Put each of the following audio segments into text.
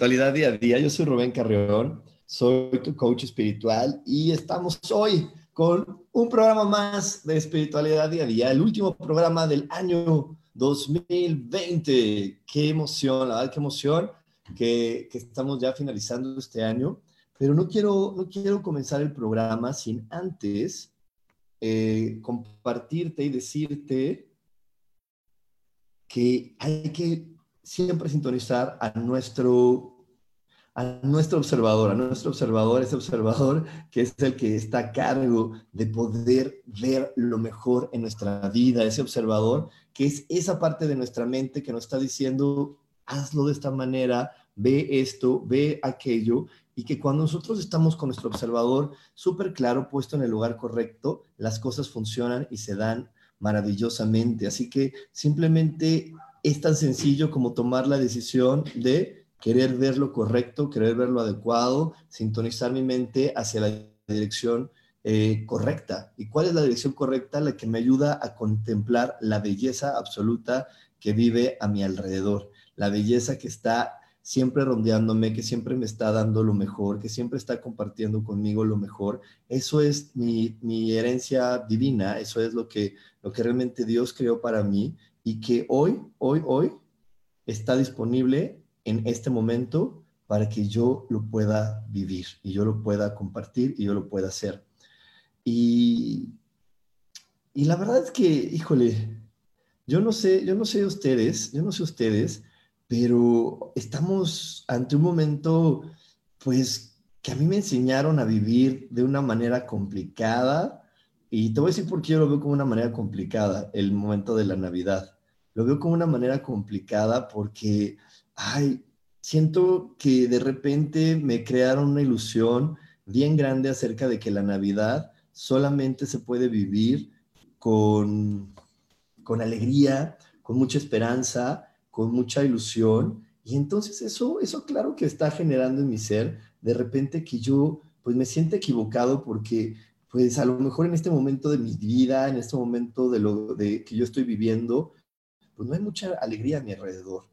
Espiritualidad día a día. Yo soy Rubén Carreón, soy tu coach espiritual y estamos hoy con un programa más de espiritualidad día a día, el último programa del año 2020. Qué emoción, la verdad, qué emoción que, que estamos ya finalizando este año. Pero no quiero, no quiero comenzar el programa sin antes eh, compartirte y decirte que hay que siempre sintonizar a nuestro, a nuestro observador, a nuestro observador, ese observador que es el que está a cargo de poder ver lo mejor en nuestra vida, ese observador que es esa parte de nuestra mente que nos está diciendo, hazlo de esta manera, ve esto, ve aquello, y que cuando nosotros estamos con nuestro observador súper claro, puesto en el lugar correcto, las cosas funcionan y se dan maravillosamente. Así que simplemente es tan sencillo como tomar la decisión de querer ver lo correcto, querer ver lo adecuado, sintonizar mi mente hacia la dirección eh, correcta. ¿Y cuál es la dirección correcta? La que me ayuda a contemplar la belleza absoluta que vive a mi alrededor, la belleza que está siempre rondeándome, que siempre me está dando lo mejor, que siempre está compartiendo conmigo lo mejor. Eso es mi, herencia divina, eso es lo que realmente Dios creó para mí y que hoy, hoy, hoy está disponible en este momento para que yo lo pueda vivir y yo lo pueda compartir y yo lo pueda hacer. Y, y la verdad es que, híjole, yo no sé, yo no sé ustedes, yo no sé ustedes, pero estamos ante un momento, pues, que a mí me enseñaron a vivir de una manera complicada, y te voy a decir por qué yo lo veo como una manera complicada, el momento de la Navidad. Lo veo como una manera complicada porque, ay, siento que de repente me crearon una ilusión bien grande acerca de que la Navidad solamente se puede vivir con, con alegría, con mucha esperanza, con mucha ilusión. Y entonces eso, eso claro que está generando en mi ser de repente que yo pues me siento equivocado porque pues a lo mejor en este momento de mi vida, en este momento de lo de que yo estoy viviendo, pues no hay mucha alegría a mi alrededor,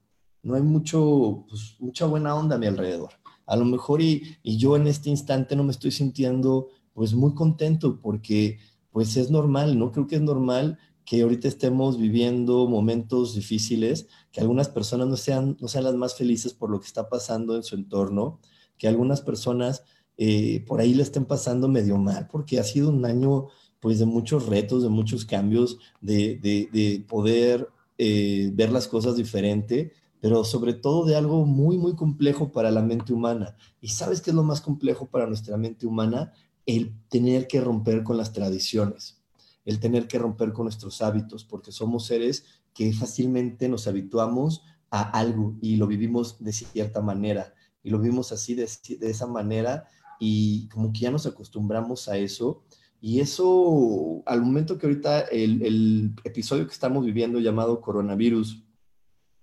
no hay mucho, pues, mucha buena onda a mi alrededor. A lo mejor y, y yo en este instante no me estoy sintiendo pues muy contento porque pues es normal, ¿no? Creo que es normal que ahorita estemos viviendo momentos difíciles, que algunas personas no sean, no sean las más felices por lo que está pasando en su entorno, que algunas personas eh, por ahí le estén pasando medio mal, porque ha sido un año pues de muchos retos, de muchos cambios, de, de, poder eh, ver las cosas diferente, pero sobre todo de algo muy, muy complejo para la mente humana. ¿Y sabes qué es lo más complejo para nuestra mente humana? El tener que romper con las tradiciones, el tener que romper con nuestros hábitos, porque somos seres que fácilmente nos habituamos a algo y lo vivimos de cierta manera y lo vivimos así de, de esa manera y como que ya nos acostumbramos a eso. Y eso, al momento que ahorita el, episodio que estamos viviendo llamado coronavirus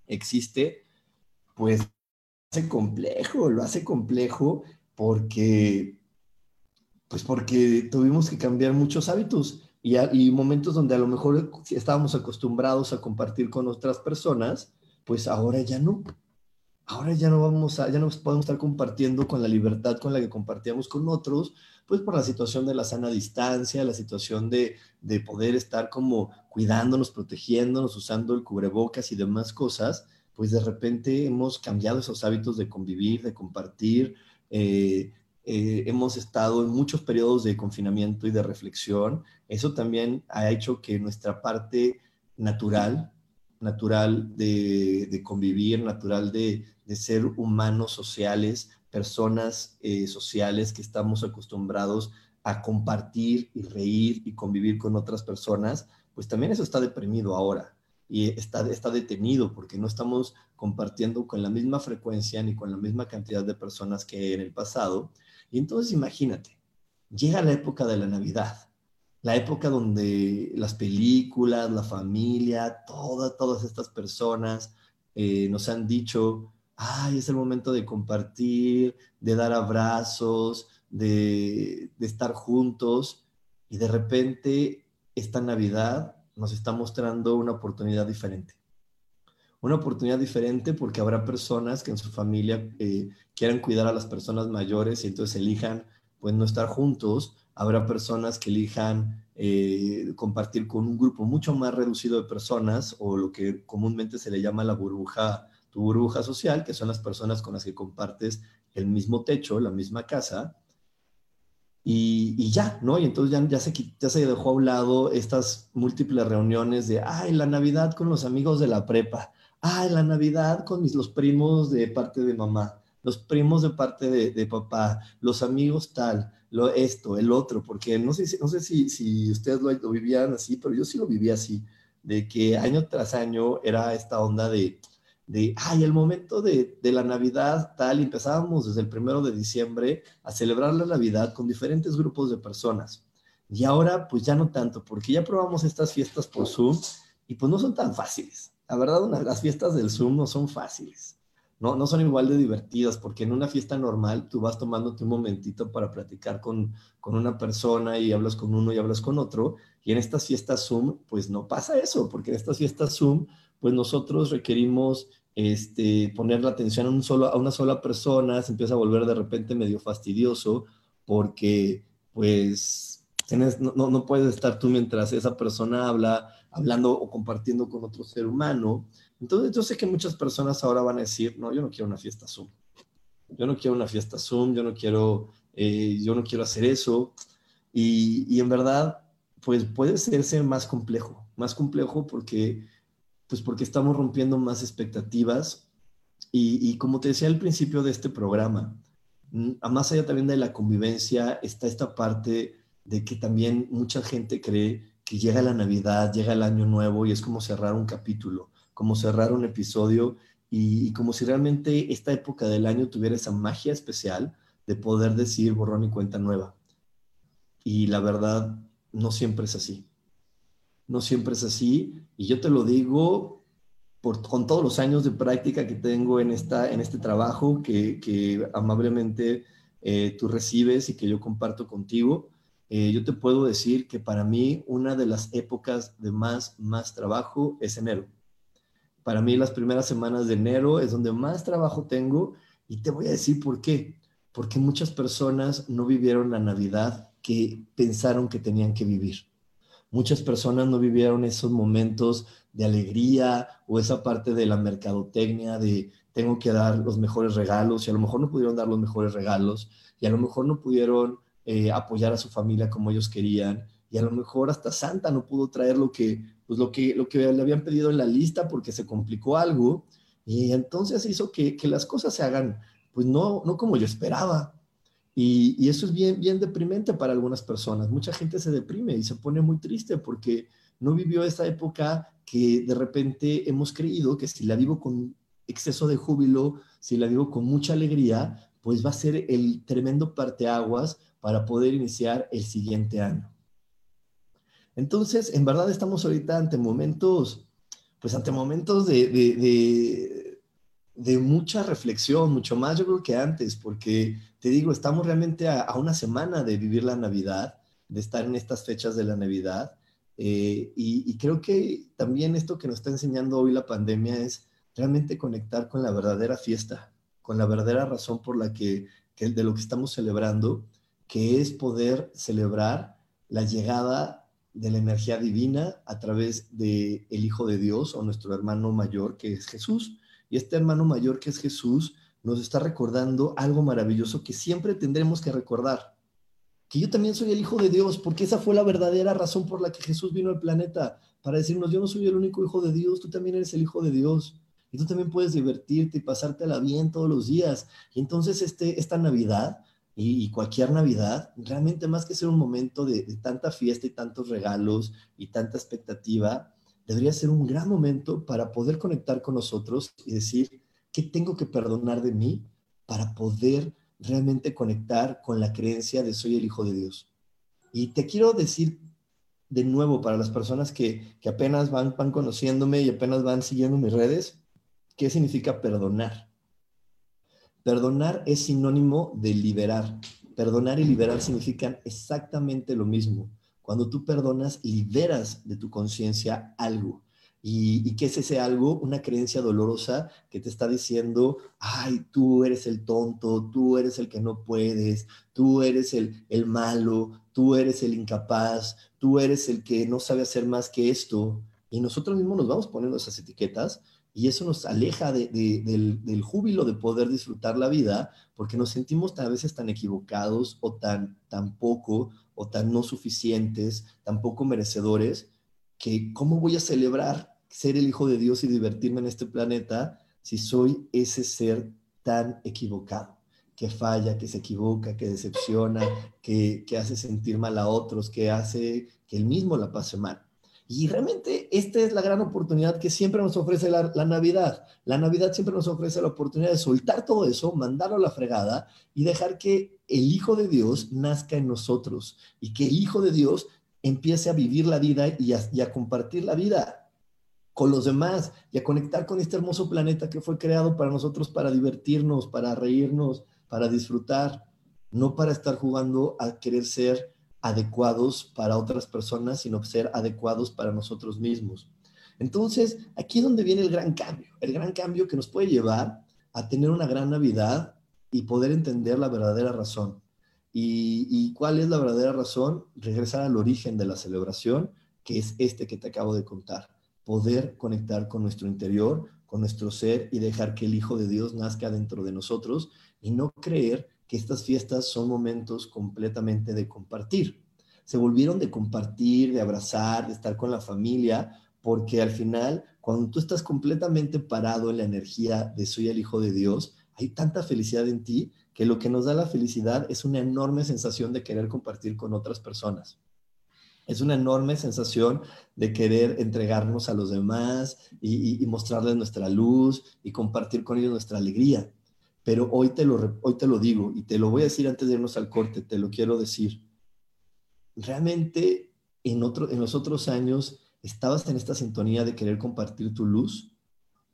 existe, pues lo hace complejo, lo hace complejo porque, pues porque tuvimos que cambiar muchos hábitos y, y momentos donde a lo mejor estábamos acostumbrados a compartir con otras personas, pues ahora ya no ahora ya no vamos a, ya no podemos estar compartiendo con la libertad con la que compartíamos con otros, pues por la situación de la sana distancia, la situación de, de poder estar como cuidándonos, protegiéndonos, usando el cubrebocas y demás cosas, pues de repente hemos cambiado esos hábitos de convivir, de compartir, eh, eh, hemos estado en muchos periodos de confinamiento y de reflexión. Eso también ha hecho que nuestra parte natural, natural de, convivir, natural de, ser humanos sociales, personas eh, sociales que estamos acostumbrados a compartir y reír y convivir con otras personas, pues también eso está deprimido ahora y está, está detenido porque no estamos compartiendo con la misma frecuencia ni con la misma cantidad de personas que en el pasado. Y entonces imagínate, llega la época de la Navidad, la época donde las películas, la familia, todas, todas estas personas eh, nos han dicho, ay, es el momento de compartir, de dar abrazos, de, estar juntos. Y de repente esta Navidad nos está mostrando una oportunidad diferente. Una oportunidad diferente porque habrá personas que en su familia eh, quieran cuidar a las personas mayores y entonces elijan pues no estar juntos. Habrá personas que elijan eh, compartir con un grupo mucho más reducido de personas o lo que comúnmente se le llama la burbuja, tu burbuja social, que son las personas con las que compartes el mismo techo, la misma casa y, ya, ¿no? Y entonces ya, ya, se, ya se dejó a un lado estas múltiples reuniones de, ay, la Navidad con los amigos de la prepa, ay, la Navidad con mis, los primos de parte de mamá, los primos de parte de, de papá, los amigos tal, lo, esto, el otro, porque no sé, no sé si, si ustedes lo, lo vivían así, pero yo sí lo vivía así, de que año tras año era esta onda de, de, ay, el momento de, de, la Navidad tal, empezábamos desde el primero de diciembre a celebrar la Navidad con diferentes grupos de personas. Y ahora, pues ya no tanto, porque ya probamos estas fiestas por Zoom y pues no son tan fáciles. La verdad, las fiestas del Zoom no son fáciles. No, no son igual de divertidas, porque en una fiesta normal tú vas tomándote un momentito para platicar con, con una persona y hablas con uno y hablas con otro. Y en estas fiestas Zoom, pues no pasa eso, porque en estas fiestas Zoom pues nosotros requerimos este, poner la atención a, un solo, a una sola persona, se empieza a volver de repente medio fastidioso porque pues no, no, puedes estar tú mientras esa persona habla, hablando o compartiendo con otro ser humano. Entonces yo sé que muchas personas ahora van a decir, no, yo no quiero una fiesta Zoom. Yo no quiero una fiesta Zoom, yo no quiero, eh, yo no quiero hacer eso. Y, y en verdad, pues puede ser más complejo, más complejo porque pues porque estamos rompiendo más expectativas y, como te decía al principio de este programa, a más allá también de la convivencia está esta parte de que también mucha gente cree que llega la Navidad, llega el Año Nuevo y es como cerrar un capítulo, como cerrar un episodio y, como si realmente esta época del año tuviera esa magia especial de poder decir borrón y cuenta nueva. Y la verdad, no siempre es así no siempre es así. Y yo te lo digo por, con todos los años de práctica que tengo en, esta, en este trabajo que, amablemente eh, tú recibes y que yo comparto contigo. Eh, yo te puedo decir que para mí una de las épocas de más, más trabajo es enero. Para mí las primeras semanas de enero es donde más trabajo tengo y te voy a decir por qué. Porque muchas personas no vivieron la Navidad que pensaron que tenían que vivir Muchas personas no vivieron esos momentos de alegría o esa parte de la mercadotecnia de tengo que dar los mejores regalos y a lo mejor no pudieron dar los mejores regalos y a lo mejor no pudieron eh, apoyar a su familia como ellos querían y a lo mejor hasta Santa no pudo traer lo que, pues lo que, lo que le habían pedido en la lista porque se complicó algo y entonces hizo que, que las cosas se hagan pues no, no como yo esperaba. Y, eso es bien, bien deprimente para algunas personas. Mucha gente se deprime y se pone muy triste porque no vivió esa época que de repente hemos creído que si la vivo con exceso de júbilo, si la vivo con mucha alegría, pues va a ser el tremendo parteaguas para poder iniciar el siguiente año. Entonces, en verdad estamos ahorita ante momentos, pues ante momentos de, de, de mucha reflexión, mucho más yo creo que antes, porque te digo, estamos realmente a, una semana de vivir la Navidad, de estar en estas fechas de la Navidad. Eh, y, creo que también esto que nos está enseñando hoy la pandemia es realmente conectar con la verdadera fiesta, con la verdadera razón por la que, de lo que estamos celebrando, que es poder celebrar la llegada de la energía divina a través de el Hijo de Dios o nuestro hermano mayor que es Jesús. Y este hermano mayor que es Jesús nos está recordando algo maravilloso que siempre tendremos que recordar. Que yo también soy el Hijo de Dios, porque esa fue la verdadera razón por la que Jesús vino al planeta, para decirnos, yo no soy el único Hijo de Dios, tú también eres el Hijo de Dios. Y tú también puedes divertirte y pasártela bien todos los días. Y entonces este, esta Navidad y, cualquier Navidad, realmente más que ser un momento de, de tanta fiesta y tantos regalos y tanta expectativa, debería ser un gran momento para poder conectar con nosotros y decir, ¿qué tengo que perdonar de mí para poder realmente conectar con la creencia de soy el Hijo de Dios? Y te quiero decir de nuevo para las personas que, apenas van, van conociéndome y apenas van siguiendo mis redes, ¿qué significa perdonar? Perdonar es sinónimo de liberar. Perdonar y liberar significan exactamente lo mismo. Cuando tú perdonas, liberas de tu conciencia algo. ¿Y, ¿Y, qué es ese algo? Una creencia dolorosa que te está diciendo, ay, tú eres el tonto, tú eres el que no puedes, tú eres el, el malo, tú eres el incapaz, tú eres el que no sabe hacer más que esto. Y nosotros mismos nos vamos poniendo esas etiquetas y eso nos aleja del, júbilo de poder disfrutar la vida porque nos sentimos a veces tan equivocados o tan, tan poco o tan no suficientes, tan poco merecedores, que cómo voy a celebrar ser el Hijo de Dios y divertirme en este planeta si soy ese ser tan equivocado, que falla, que se equivoca, que decepciona, que, que hace sentir mal a otros, que hace que él mismo la pase mal. Y realmente esta es la gran oportunidad que siempre nos ofrece la, Navidad. La Navidad siempre nos ofrece la oportunidad de soltar todo eso, mandarlo a la fregada y dejar que el Hijo de Dios nazca en nosotros y que el Hijo de Dios empiece a vivir la vida y a, y a compartir la vida con los demás y a conectar con este hermoso planeta que fue creado para nosotros, para divertirnos, para reírnos, para disfrutar, no para estar jugando a querer ser adecuados para otras personas, sino ser adecuados para nosotros mismos. Entonces, aquí es donde viene el gran cambio, el gran cambio que nos puede llevar a tener una gran Navidad y poder entender la verdadera razón. ¿Y, cuál es la verdadera razón? Regresar al origen de la celebración, que es este que te acabo de contar. Poder conectar con nuestro interior, con nuestro ser y dejar que el Hijo de Dios nazca dentro de nosotros y no creer que estas fiestas son momentos completamente de compartir. Se volvieron de compartir, de abrazar, de estar con la familia, porque al final, cuando tú estás completamente parado en la energía de soy el Hijo de Dios, hay tanta felicidad en ti que lo que nos da la felicidad es una enorme sensación de querer compartir con otras personas. Es una enorme sensación de querer entregarnos a los demás y, mostrarles nuestra luz y compartir con ellos nuestra alegría. Pero hoy te, lo, hoy te lo digo y te lo voy a decir antes de irnos al corte, te lo quiero decir. ¿Realmente en, otro, en los otros años estabas en esta sintonía de querer compartir tu luz?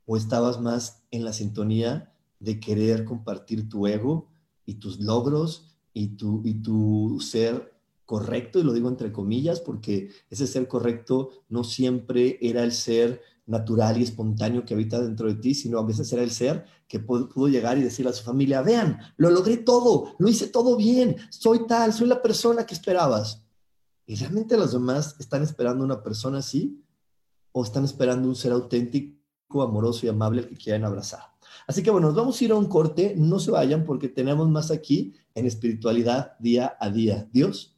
¿O estabas más en la sintonía de querer compartir tu ego y tus logros y tu, y tu ser correcto? Y lo digo entre comillas porque ese ser correcto no siempre era el ser natural y espontáneo que habita dentro de ti, sino a veces era el ser que pudo, llegar y decirle a su familia, vean, lo logré todo, lo hice todo bien, soy tal, soy la persona que esperabas. ¿Y realmente los demás están esperando una persona así? ¿O están esperando un ser auténtico, amoroso y amable que quieran abrazar? Así que bueno, nos vamos a ir a un corte, no se vayan porque tenemos más aquí en espiritualidad día a día. Dios,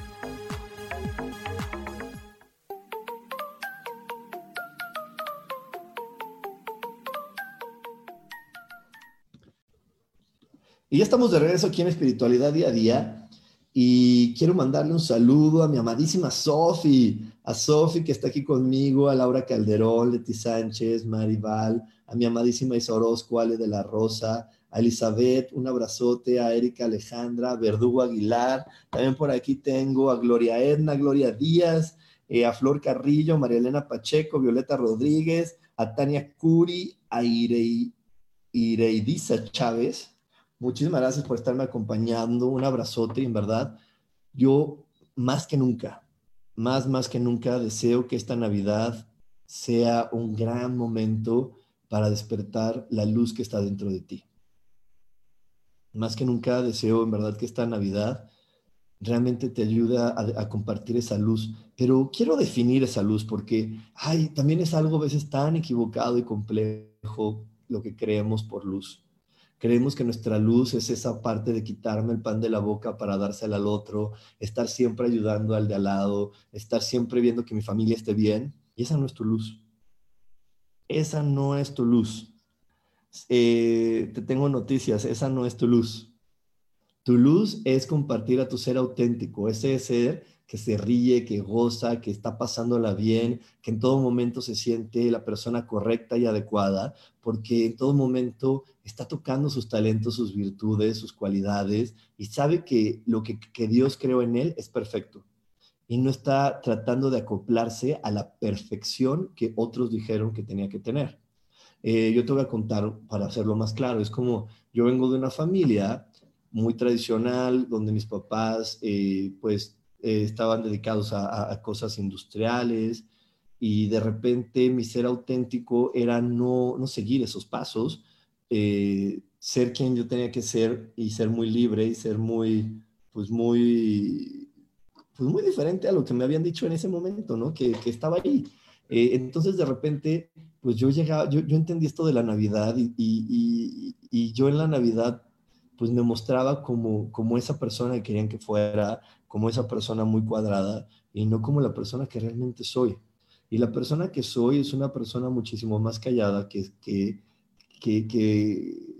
Y ya estamos de regreso aquí en Espiritualidad Día a Día. Y quiero mandarle un saludo a mi amadísima Sofi, a Sofi que está aquí conmigo, a Laura Calderón, Leti Sánchez, Maribal, a mi amadísima Isa Orozco, Ale de la Rosa, a Elizabeth, un abrazote, a Erika Alejandra, Verdugo Aguilar, también por aquí tengo a Gloria Edna, Gloria Díaz, eh, a Flor Carrillo, María Elena Pacheco, Violeta Rodríguez, a Tania Curi, a Irei, Ireidiza Chávez, Muchísimas gracias por estarme acompañando. Un abrazote, en verdad. Yo más que nunca, más, más que nunca deseo que esta Navidad sea un gran momento para despertar la luz que está dentro de ti. Más que nunca deseo, en verdad, que esta Navidad realmente te ayude a, a, compartir esa luz. Pero quiero definir esa luz porque, ay, también es algo a veces tan equivocado y complejo lo que creemos por luz. Creemos que nuestra luz es esa parte de quitarme el pan de la boca para dársela al otro, estar siempre ayudando al de al lado, estar siempre viendo que mi familia esté bien. Y esa no es tu luz. Esa no es tu luz. Eh, te tengo noticias, esa no es tu luz. Tu luz es compartir a tu ser auténtico, ese ser que se ríe, que goza, que está pasándola bien, que en todo momento se siente la persona correcta y adecuada, porque en todo momento está tocando sus talentos, sus virtudes, sus cualidades y sabe que lo que, Dios creó en él es perfecto y no está tratando de acoplarse a la perfección que otros dijeron que tenía que tener. Eh, yo te voy a contar para hacerlo más claro, es como yo vengo de una familia muy tradicional donde mis papás eh, pues eh, estaban dedicados a, cosas industriales y de repente mi ser auténtico era no, no seguir esos pasos, eh, ser quien yo tenía que ser y ser muy libre y ser muy, pues muy, pues muy diferente a lo que me habían dicho en ese momento, ¿no? Que, que estaba ahí. Eh, entonces de repente, pues yo llegaba, yo, yo entendí esto de la Navidad y, y, y, yo en la Navidad pues me mostraba como, como esa persona que querían que fuera, como esa persona muy cuadrada y no como la persona que realmente soy. Y la persona que soy es una persona muchísimo más callada, que, que, que,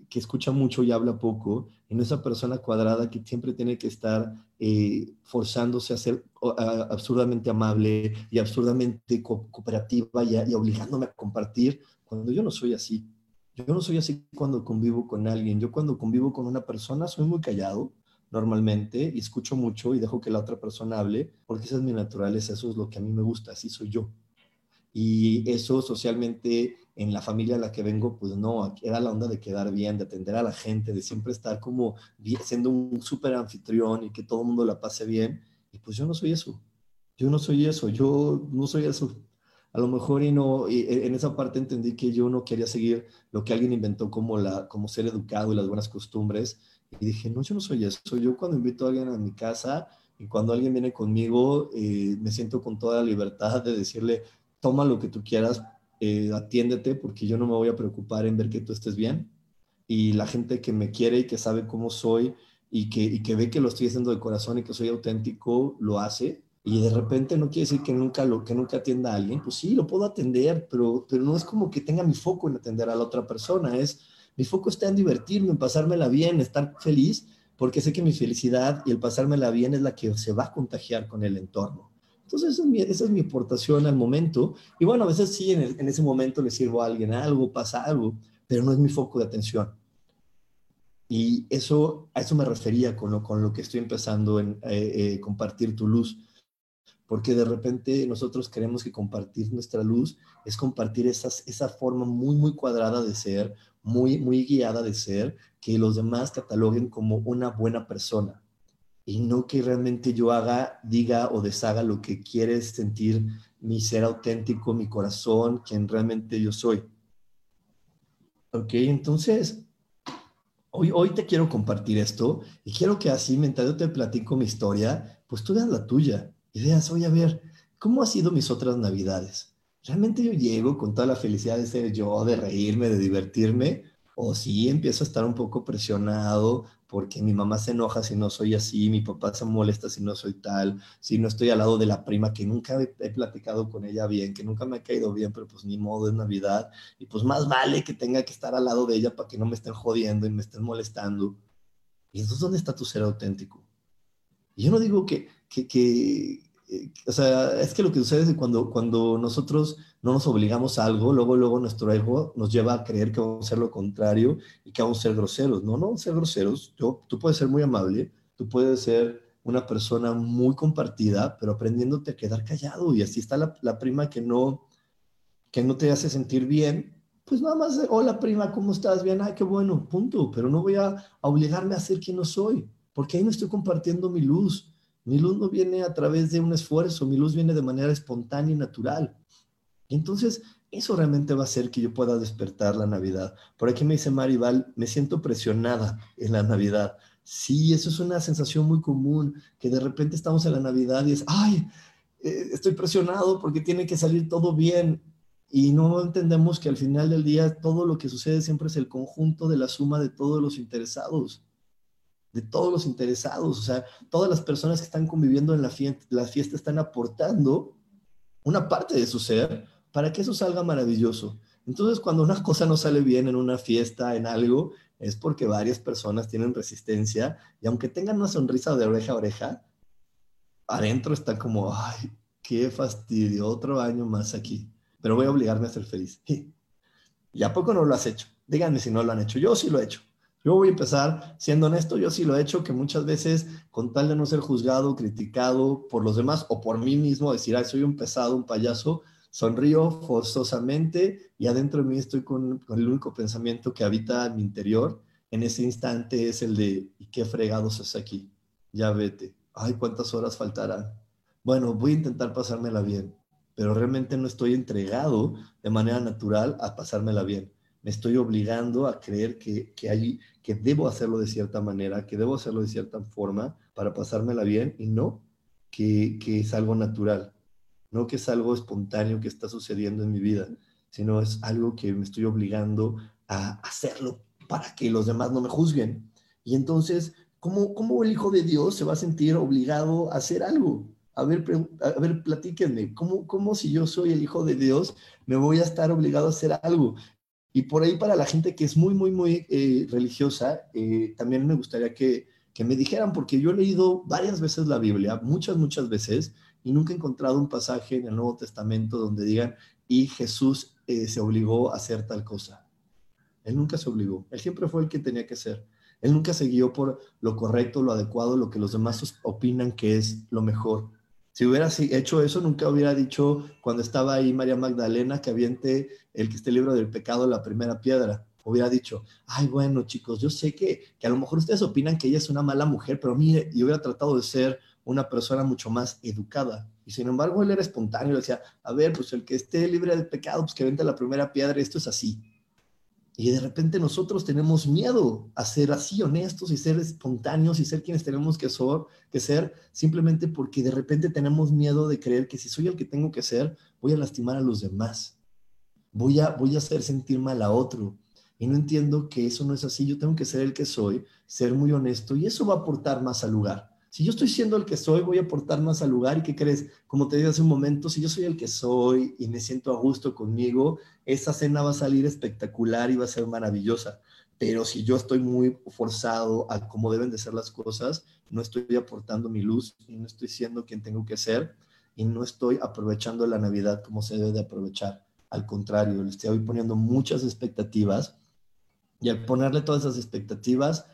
que, escucha mucho y habla poco, y no esa persona cuadrada que siempre tiene que estar eh, forzándose a ser absurdamente amable y absurdamente cooperativa y, y obligándome a compartir, cuando yo no soy así. Yo no soy así cuando convivo con alguien. Yo cuando convivo con una persona soy muy callado, normalmente y escucho mucho y dejo que la otra persona hable, porque esa es mi naturaleza, eso es lo que a mí me gusta, así soy yo. Y eso socialmente en la familia a la que vengo, pues no, era la onda de quedar bien, de atender a la gente, de siempre estar como siendo un súper anfitrión y que todo el mundo la pase bien. Y pues yo no soy eso, yo no soy eso, yo no soy eso. A lo mejor y no, y en esa parte entendí que yo no quería seguir lo que alguien inventó como, la, como ser educado y las buenas costumbres, y dije, no, yo no soy eso. Yo cuando invito a alguien a mi casa y cuando alguien viene conmigo, eh, me siento con toda la libertad de decirle, toma lo que tú quieras, eh, atiéndete, porque yo no me voy a preocupar en ver que tú estés bien. Y la gente que me quiere y que sabe cómo soy y que, y que ve que lo estoy haciendo de corazón y que soy auténtico, lo hace. Y de repente no quiere decir que nunca, lo, que nunca atienda a alguien. Pues sí, lo puedo atender, pero, pero no es como que tenga mi foco en atender a la otra persona. Es, mi foco está en divertirme, en pasármela bien, estar feliz, porque sé que mi felicidad y el pasármela bien es la que se va a contagiar con el entorno. Entonces, esa es, mi, aportación al momento. Y bueno, a veces sí, en, ese momento le sirvo a alguien algo, pasa algo, pero no es mi foco de atención. Y eso, a eso me refería con lo, con lo que estoy empezando en eh, eh, compartir tu luz. Porque de repente nosotros queremos que compartir nuestra luz es compartir esas, esa forma muy, muy cuadrada de ser, muy, muy guiada de ser, que los demás cataloguen como una buena persona y no que realmente yo haga, diga o deshaga lo que quiere sentir mi ser auténtico, mi corazón, quien realmente yo soy. Ok, entonces, hoy, hoy te quiero compartir esto y quiero que así, mientras yo te platico mi historia, pues tú veas la tuya y veas, oye, a ver, ¿cómo han sido mis otras navidades? ¿Realmente yo llego con toda la felicidad de ser yo, de reírme, de divertirme? ¿O sí empiezo a estar un poco presionado porque mi mamá se enoja si no soy así, mi papá se molesta si no soy tal, si no estoy al lado de la prima que nunca he, platicado con ella bien, que nunca me ha caído bien, pero pues ni modo, es Navidad, y pues más vale que tenga que estar al lado de ella para que no me estén jodiendo y me estén molestando. Y entonces, ¿dónde está tu ser auténtico? Y yo no digo que, que, que eh, o sea, es que lo que sucede es que cuando, cuando nosotros no nos obligamos a algo, luego, luego nuestro ego nos lleva a creer que vamos a hacer lo contrario y que vamos a ser groseros. No, no ser groseros. Yo, tú puedes ser muy amable, tú puedes ser una persona muy compartida, pero aprendiéndote a quedar callado. Y así está la, la prima que no, que no te hace sentir bien. Pues nada más, hola prima, ¿cómo estás? Bien, ay, qué bueno, punto. Pero no voy a, a obligarme a ser quien no soy, porque ahí no estoy compartiendo mi luz mi luz no viene a través de un esfuerzo, mi luz viene de manera espontánea y natural. entonces, eso realmente va a hacer que yo pueda despertar la Navidad. Por aquí me dice Maribal, me siento presionada en la Navidad. Sí, eso es una sensación muy común, que de repente estamos en la Navidad y es, ay, eh, estoy presionado porque tiene que salir todo bien. Y no entendemos que al final del día todo lo que sucede siempre es el conjunto de la suma de todos los interesados de todos los interesados, o sea, todas las personas que están conviviendo en la fiesta, están aportando una parte de su ser para que eso salga maravilloso. Entonces, cuando una cosa no sale bien en una fiesta, en algo, es porque varias personas tienen resistencia y aunque tengan una sonrisa de oreja a oreja, adentro están como, ay, qué fastidio, otro año más aquí, pero voy a obligarme a ser feliz. ¿Y a poco no lo has hecho? Díganme si no lo han hecho. Yo sí lo he hecho. Yo voy a empezar siendo honesto, yo sí lo he hecho, que muchas veces con tal de no ser juzgado, criticado por los demás o por mí mismo, decir, ay, soy un pesado, un payaso, sonrío forzosamente y adentro de mí estoy con, el único pensamiento que habita en mi interior. En ese instante es el de, ¿y qué fregados es aquí? Ya vete. Ay, ¿cuántas horas faltarán? Bueno, voy a intentar pasármela bien, pero realmente no estoy entregado de manera natural a pasármela bien me estoy obligando a creer que, que, hay, que debo hacerlo de cierta manera, que debo hacerlo de cierta forma para pasármela bien y no que, que es algo natural, no que es algo espontáneo que está sucediendo en mi vida, sino es algo que me estoy obligando a hacerlo para que los demás no me juzguen. Y entonces, ¿cómo, cómo el Hijo de Dios se va a sentir obligado a hacer algo? A ver, a ver, platíquenme, ¿cómo, ¿cómo si yo soy el Hijo de Dios me voy a estar obligado a hacer algo? Y por ahí para la gente que es muy, muy, muy eh, religiosa, eh, también me gustaría que, que, me dijeran, porque yo he leído varias veces la Biblia, muchas, muchas veces, y nunca he encontrado un pasaje en el Nuevo Testamento donde digan, y Jesús eh, se obligó a hacer tal cosa. Él nunca se obligó, él siempre fue el que tenía que ser. Él nunca se guió por lo correcto, lo adecuado, lo que los demás opinan que es lo mejor. Si hubiera hecho eso, nunca hubiera dicho cuando estaba ahí María Magdalena que aviente el que esté libro del pecado la primera piedra. Hubiera dicho, ay, bueno, chicos, yo sé que, que a lo mejor ustedes opinan que ella es una mala mujer, pero mire, y hubiera tratado de ser una persona mucho más educada. Y sin embargo, él era espontáneo, decía, a ver, pues el que esté libre del pecado, pues que vente la primera piedra, esto es así. Y de repente nosotros tenemos miedo a ser así honestos y ser espontáneos y ser quienes tenemos que, ser, simplemente porque de repente tenemos miedo de creer que si soy el que tengo que ser, voy a lastimar a los demás. Voy a, voy a hacer sentir mal a otro. Y no entiendo que eso no es así. Yo tengo que ser el que soy, ser muy honesto y eso va a aportar más al lugar. Si yo estoy siendo el que soy, voy a aportar más al lugar. ¿Y qué crees? Como te dije hace un momento, si yo soy el que soy y me siento a gusto conmigo, esa cena va a salir espectacular y va a ser maravillosa. Pero si yo estoy muy forzado a cómo deben de ser las cosas, no estoy aportando mi luz y no estoy siendo quien tengo que ser, y no estoy aprovechando la Navidad como se debe de aprovechar. Al contrario, le estoy poniendo muchas expectativas y al ponerle todas esas expectativas,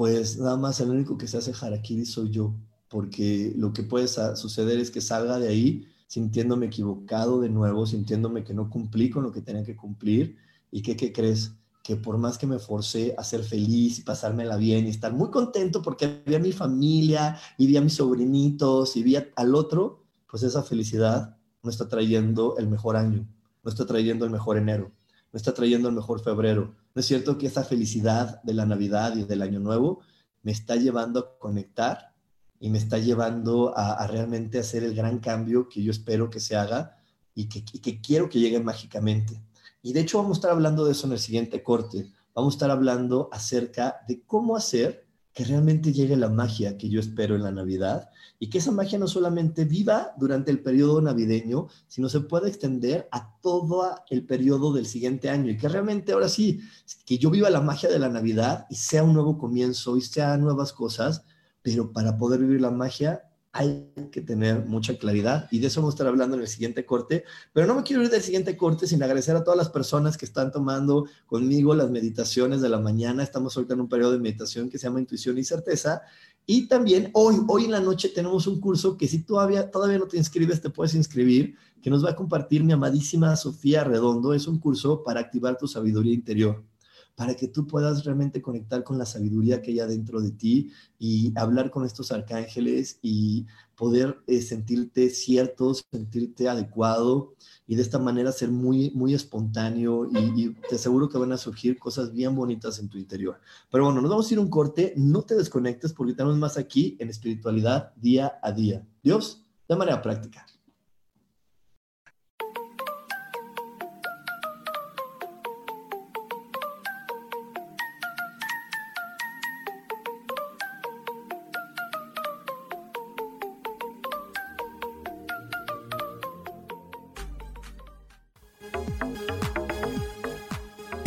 pues nada más el único que se hace harakiri soy yo, porque lo que puede suceder es que salga de ahí sintiéndome equivocado de nuevo, sintiéndome que no cumplí con lo que tenía que cumplir y que, ¿qué crees? Que por más que me forcé a ser feliz y pasármela bien y estar muy contento porque vi mi familia y vi a mis sobrinitos y vi al otro, pues esa felicidad no está trayendo el mejor año, no está trayendo el mejor enero, no está trayendo el mejor febrero. No es cierto que esa felicidad de la Navidad y del Año Nuevo me está llevando a conectar y me está llevando a, realmente hacer el gran cambio que yo espero que se haga y que, y que quiero que llegue mágicamente. Y de hecho vamos a estar hablando de eso en el siguiente corte. Vamos a estar hablando acerca de cómo hacer que realmente llegue la magia que yo espero en la Navidad y que esa magia no solamente viva durante el periodo navideño, sino se pueda extender a todo el periodo del siguiente año y que realmente ahora sí, que yo viva la magia de la Navidad y sea un nuevo comienzo y sea nuevas cosas, pero para poder vivir la magia hay que tener mucha claridad y de eso vamos a estar hablando en el siguiente corte, pero no me quiero ir del siguiente corte sin agradecer a todas las personas que están tomando conmigo las meditaciones de la mañana. Estamos ahorita en un periodo de meditación que se llama Intuición y Certeza. Y también hoy, hoy en la noche tenemos un curso que si todavía, todavía no te inscribes, te puedes inscribir, que nos va a compartir mi amadísima Sofía Redondo. Es un curso para activar tu sabiduría interior para que tú puedas realmente conectar con la sabiduría que hay dentro de ti y hablar con estos arcángeles y poder eh, sentirte cierto, sentirte adecuado y de esta manera ser muy, muy espontáneo y, y, te aseguro que van a surgir cosas bien bonitas en tu interior. Pero bueno, nos vamos a ir un corte, no te desconectes porque estamos más aquí en espiritualidad día a día. Dios, de manera práctica.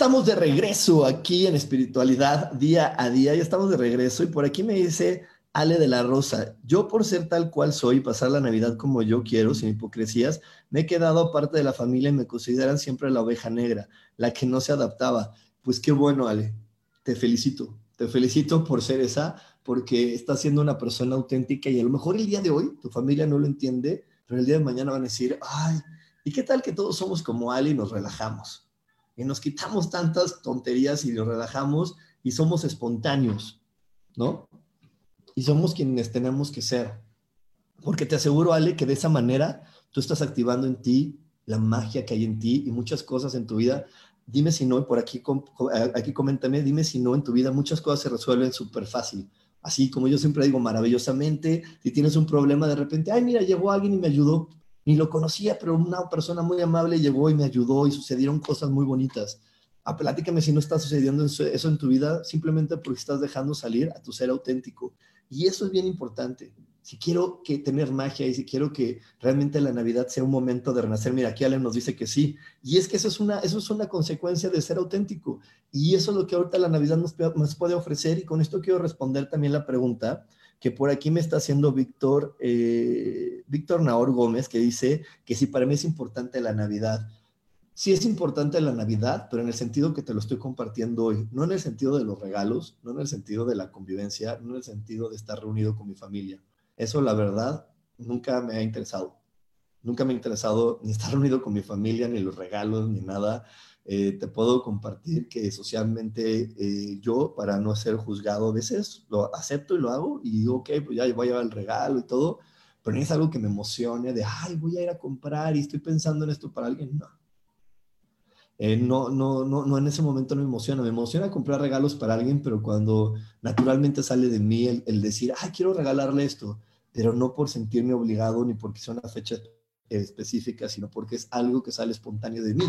Estamos de regreso aquí en espiritualidad día a día, ya estamos de regreso y por aquí me dice Ale de la Rosa, yo por ser tal cual soy, pasar la Navidad como yo quiero, sin hipocresías, me he quedado aparte de la familia y me consideran siempre la oveja negra, la que no se adaptaba. Pues qué bueno, Ale, te felicito, te felicito por ser esa, porque estás siendo una persona auténtica y a lo mejor el día de hoy tu familia no lo entiende, pero el día de mañana van a decir, ay, ¿y qué tal que todos somos como Ale y nos relajamos? Y nos quitamos tantas tonterías y nos relajamos y somos espontáneos, ¿no? Y somos quienes tenemos que ser. Porque te aseguro, Ale, que de esa manera tú estás activando en ti la magia que hay en ti y muchas cosas en tu vida. Dime si no, por aquí, aquí coméntame, dime si no, en tu vida muchas cosas se resuelven súper fácil. Así como yo siempre digo, maravillosamente, si tienes un problema de repente, ay, mira, llegó alguien y me ayudó, ni lo conocía, pero una persona muy amable llegó y me ayudó y sucedieron cosas muy bonitas. A ah, platícame si no está sucediendo eso en tu vida, simplemente porque estás dejando salir a tu ser auténtico. Y eso es bien importante si quiero que tener magia y si quiero que realmente la Navidad sea un momento de renacer, mira, aquí Ale nos dice que sí. Y es que eso es una, eso es una consecuencia de ser auténtico. Y eso es lo que ahorita la Navidad nos, nos puede ofrecer. Y con esto quiero responder también la pregunta que por aquí me está haciendo Víctor, eh, Víctor Naor Gómez, que dice que si para mí es importante la Navidad. Sí es importante la Navidad, pero en el sentido que te lo estoy compartiendo hoy, no en el sentido de los regalos, no en el sentido de la convivencia, no en el sentido de estar reunido con mi familia eso, la verdad, nunca me ha interesado. Nunca me ha interesado ni estar reunido con mi familia, ni los regalos, ni nada. Eh, te puedo compartir que socialmente eh, yo, para no ser juzgado a veces, lo acepto y lo hago y digo, ok, pues ya voy a llevar el regalo y todo, pero no es algo que me emocione de, ay, voy a ir a comprar y estoy pensando en esto para alguien. No. Eh, no, no, no, no, en ese momento no me emociona. Me emociona comprar regalos para alguien, pero cuando naturalmente sale de mí el, el decir, ay, quiero regalarle esto, pero no por sentirme obligado ni porque sea una fecha específica, sino porque es algo que sale espontáneo de mí.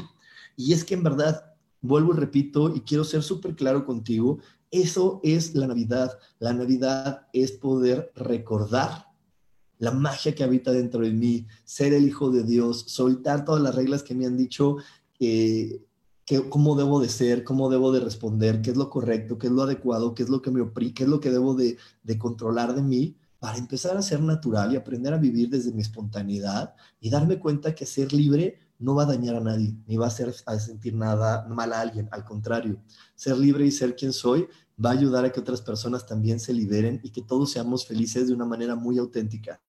Y es que en verdad, vuelvo y repito, y quiero ser súper claro contigo, eso es la Navidad. La Navidad es poder recordar la magia que habita dentro de mí, ser el hijo de Dios, soltar todas las reglas que me han dicho, que, cómo debo de ser, cómo debo de responder, qué es lo correcto, qué es lo adecuado, qué es lo que me oprime, qué es lo que debo de, de controlar de mí para empezar a ser natural y aprender a vivir desde mi espontaneidad y darme cuenta que ser libre no va a dañar a nadie, ni va a hacer a sentir nada mal a alguien. Al contrario, ser libre y ser quien soy va a ayudar a que otras personas también se liberen y que todos seamos felices de una manera muy auténtica.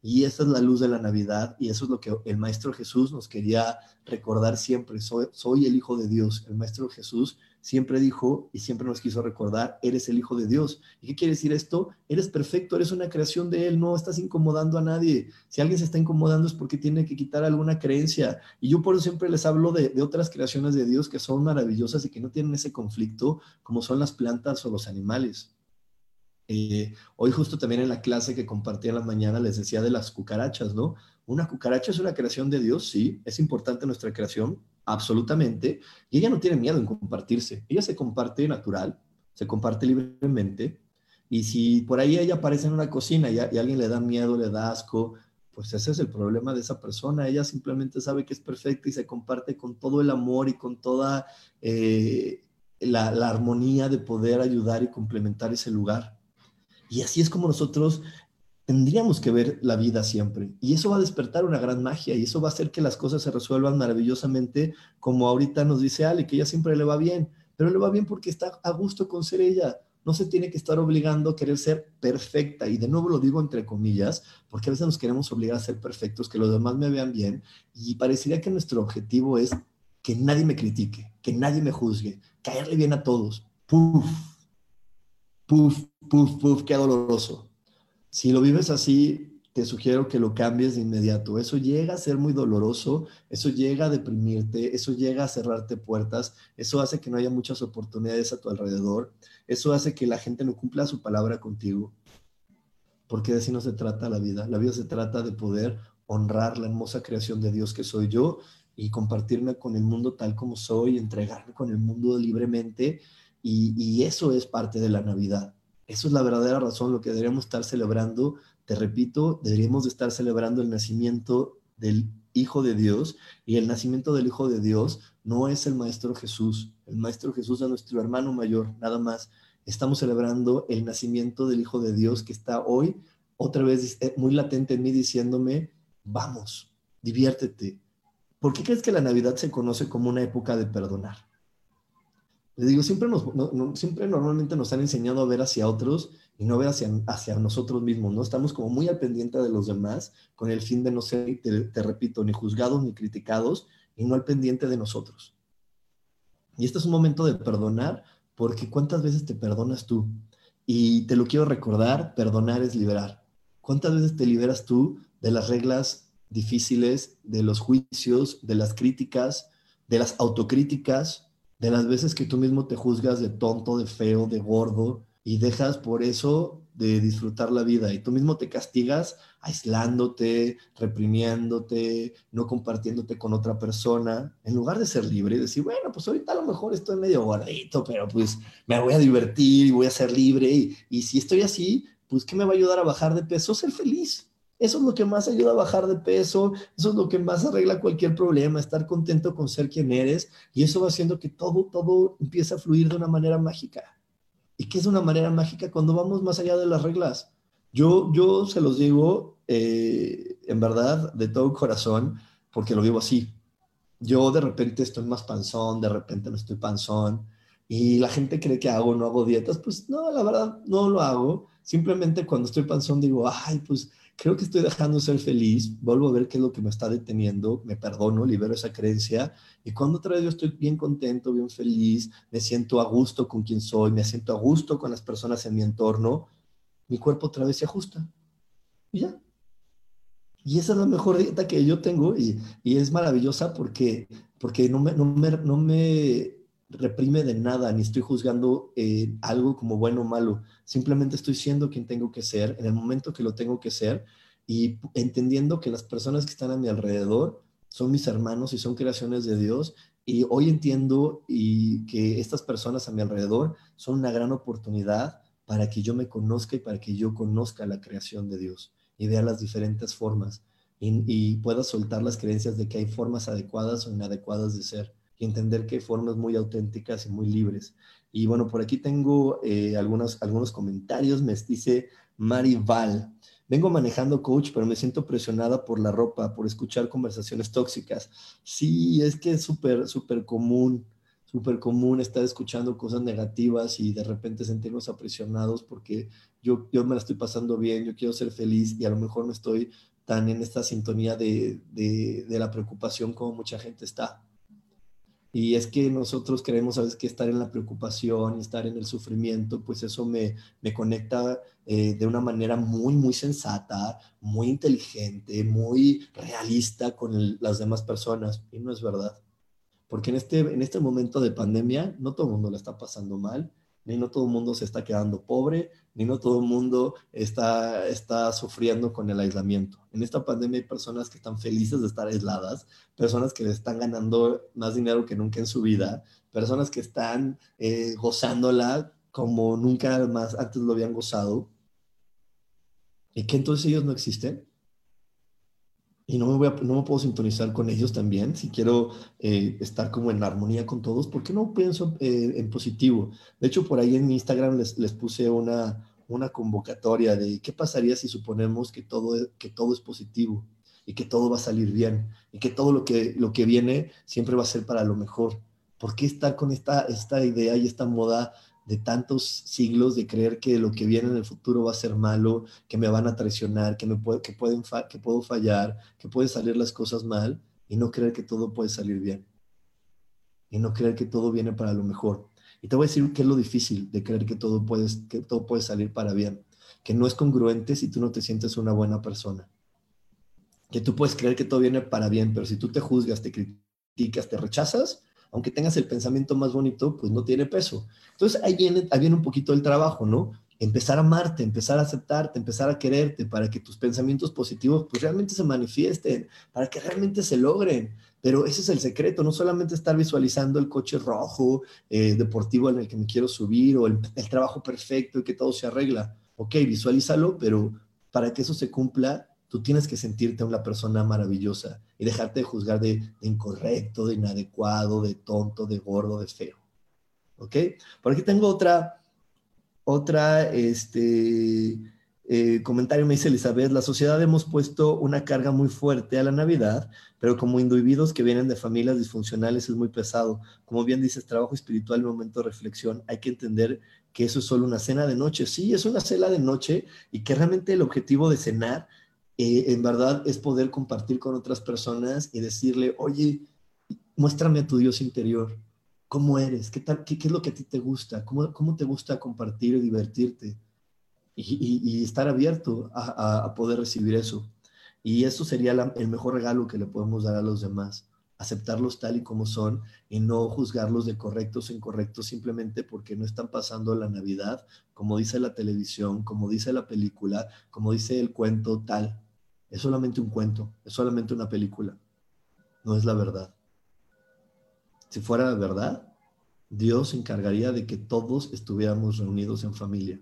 Y esa es la luz de la Navidad y eso es lo que el Maestro Jesús nos quería recordar siempre. Soy, soy el Hijo de Dios. El Maestro Jesús siempre dijo y siempre nos quiso recordar, eres el Hijo de Dios. ¿Y qué quiere decir esto? Eres perfecto, eres una creación de Él, no estás incomodando a nadie. Si alguien se está incomodando es porque tiene que quitar alguna creencia. Y yo por eso siempre les hablo de, de otras creaciones de Dios que son maravillosas y que no tienen ese conflicto, como son las plantas o los animales. Eh, hoy justo también en la clase que compartí en la mañana les decía de las cucarachas, ¿no? Una cucaracha es una creación de Dios, sí, es importante nuestra creación, absolutamente, y ella no tiene miedo en compartirse, ella se comparte natural, se comparte libremente, y si por ahí ella aparece en una cocina y, alguien le da miedo, le da asco, pues ese es el problema de esa persona, ella simplemente sabe que es perfecta y se comparte con todo el amor y con toda eh, la, la armonía de poder ayudar y complementar ese lugar. Y así es como nosotros tendríamos que ver la vida siempre. Y eso va a despertar una gran magia y eso va a hacer que las cosas se resuelvan maravillosamente, como ahorita nos dice Ale, que ella siempre le va bien, pero le va bien porque está a gusto con ser ella. No se tiene que estar obligando a querer ser perfecta. Y de nuevo lo digo entre comillas, porque a veces nos queremos obligar a ser perfectos, que los demás me vean bien. Y parecería que nuestro objetivo es que nadie me critique, que nadie me juzgue, caerle bien a todos. Puf, puf, puf, puf, qué doloroso. Si lo vives así, te sugiero que lo cambies de inmediato. Eso llega a ser muy doloroso, eso llega a deprimirte, eso llega a cerrarte puertas, eso hace que no haya muchas oportunidades a tu alrededor, eso hace que la gente no cumpla su palabra contigo. Porque de así no se trata la vida. La vida se trata de poder honrar la hermosa creación de Dios que soy yo y compartirme con el mundo tal como soy, entregarme con el mundo libremente. Y, y eso es parte de la Navidad eso es la verdadera razón, lo que deberíamos estar celebrando. Te repito, deberíamos de estar celebrando el nacimiento del Hijo de Dios y el nacimiento del Hijo de Dios no es el Maestro Jesús. El Maestro Jesús es nuestro hermano mayor, nada más. Estamos celebrando el nacimiento del Hijo de Dios que está hoy otra vez eh, muy latente en mí diciéndome, vamos, diviértete. ¿Por qué crees que la Navidad se conoce como una época de perdonar? Les digo, siempre, nos, siempre normalmente nos han enseñado a ver hacia otros y no ver hacia, hacia nosotros mismos, ¿no? Estamos como muy al pendiente de los demás con el fin de no ser, te, repito, ni juzgados ni criticados y no al pendiente de nosotros. Y este es un momento de perdonar, porque ¿cuántas veces te perdonas tú? Y te lo quiero recordar, perdonar es liberar. ¿Cuántas veces te liberas tú de las reglas difíciles, de los juicios, de las críticas, de las autocríticas, de las veces que tú mismo te juzgas de tonto, de feo, de gordo, y dejas por eso de disfrutar la vida y tú mismo te castigas aislándote, reprimiéndote, no compartiéndote con otra persona, en lugar de ser libre y decir, bueno, pues ahorita a lo mejor estoy medio gordito, pero pues me voy a divertir y voy a ser libre y, si estoy así, pues ¿qué me va a ayudar a bajar de peso? Ser feliz. Eso es lo que más ayuda a bajar de peso, eso es lo que más arregla cualquier problema, estar contento con ser quien eres y eso va haciendo que todo, todo empiece a fluir de una manera mágica. ¿Y qué es una manera mágica cuando vamos más allá de las reglas? Yo, yo se los digo, eh, en verdad, de todo corazón, porque lo vivo así. Yo de repente estoy más panzón, de repente no estoy panzón, y la gente cree que hago no hago dietas. Pues no, la verdad, no lo hago. Simplemente cuando estoy panzón digo, ay, pues creo que estoy dejando de ser feliz, vuelvo a ver qué es lo que me está deteniendo, me perdono, libero esa creencia y cuando otra vez yo estoy bien contento, bien feliz, me siento a gusto con quien soy, me siento a gusto con las personas en mi entorno, mi cuerpo otra vez se ajusta y ya. Y esa es la mejor dieta que yo tengo y, y es maravillosa porque, porque no, me, no me reprime de nada, ni estoy juzgando eh, algo como bueno o malo. Simplemente estoy siendo quien tengo que ser en el momento que lo tengo que ser y entendiendo que las personas que están a mi alrededor son mis hermanos y son creaciones de Dios. Y hoy entiendo y que estas personas a mi alrededor son una gran oportunidad para que yo me conozca y para que yo conozca la creación de Dios y vea las diferentes formas y, y pueda soltar las creencias de que hay formas adecuadas o inadecuadas de ser y entender que formas muy auténticas y muy libres. Y bueno, por aquí tengo eh, algunos, algunos comentarios. Me dice Mari Val. Vengo manejando coach, pero me siento presionada por la ropa, por escuchar conversaciones tóxicas. Sí, es que es súper, súper común, súper común estar escuchando cosas negativas y de repente sentirnos aprisionados porque yo, yo me la estoy pasando bien, yo quiero ser feliz y a lo mejor no estoy tan en esta sintonía de, de la preocupación como mucha gente está. Y es que nosotros queremos, sabes, que estar en la preocupación y estar en el sufrimiento, pues eso me, me conecta eh, de una manera muy, muy sensata, muy inteligente, muy realista con las demás personas. Y no es verdad. Porque en este, en este momento de pandemia, no todo el mundo la está pasando mal ni no todo el mundo se está quedando pobre, ni no todo el mundo está, está sufriendo con el aislamiento. En esta pandemia hay personas que están felices de estar aisladas, personas que están ganando más dinero que nunca en su vida, personas que están eh, gozándola como nunca más antes lo habían gozado. ¿Y que entonces ellos no existen? Y no me, voy a, no me puedo sintonizar con ellos también, si quiero eh, estar como en armonía con todos, ¿por qué no pienso eh, en positivo? De hecho, por ahí en mi Instagram les, les puse una, una convocatoria de qué pasaría si suponemos que todo, que todo es positivo y que todo va a salir bien y que todo lo que, lo que viene siempre va a ser para lo mejor. ¿Por qué estar con esta, esta idea y esta moda de tantos siglos de creer que lo que viene en el futuro va a ser malo, que me van a traicionar, que, me que, pueden que puedo fallar, que pueden salir las cosas mal y no creer que todo puede salir bien. Y no creer que todo viene para lo mejor. Y te voy a decir qué es lo difícil de creer que todo, puedes, que todo puede salir para bien. Que no es congruente si tú no te sientes una buena persona. Que tú puedes creer que todo viene para bien, pero si tú te juzgas, te criticas, te rechazas, aunque tengas el pensamiento más bonito, pues no tiene peso. Entonces ahí viene, ahí un poquito el trabajo, ¿no? Empezar a amarte, empezar a aceptarte, empezar a quererte para que tus pensamientos positivos pues realmente se manifiesten, para que realmente se logren. Pero ese es el secreto, no solamente estar visualizando el coche rojo eh, deportivo en el que me quiero subir o el, el trabajo perfecto y que todo se arregla. Ok, visualízalo, pero para que eso se cumpla, Tú tienes que sentirte una persona maravillosa y dejarte de juzgar de, incorrecto, de inadecuado, de tonto, de gordo, de feo. ¿Ok? Por aquí tengo otra, otra, este, eh, comentario me dice Elizabeth, la sociedad hemos puesto una carga muy fuerte a la Navidad, pero como individuos que vienen de familias disfuncionales es muy pesado. Como bien dices, trabajo espiritual momento de reflexión, hay que entender que eso es solo una cena de noche. Sí, es una cena de noche y que realmente el objetivo de cenar eh, en verdad es poder compartir con otras personas y decirle, oye, muéstrame a tu Dios interior, ¿Cómo eres? ¿Qué, tal, qué, es lo que a ti te gusta? ¿Cómo, cómo te gusta compartir y divertirte? Y, estar abierto a, poder recibir eso. Y eso sería el mejor regalo que le podemos dar a los demás aceptarlos tal y como son y no juzgarlos de correctos o incorrectos simplemente porque no están pasando la Navidad, como dice la televisión, como dice la película, como dice el cuento tal. Es solamente un cuento, es solamente una película, no es la verdad. Si fuera la verdad, Dios se encargaría de que todos estuviéramos reunidos en familia.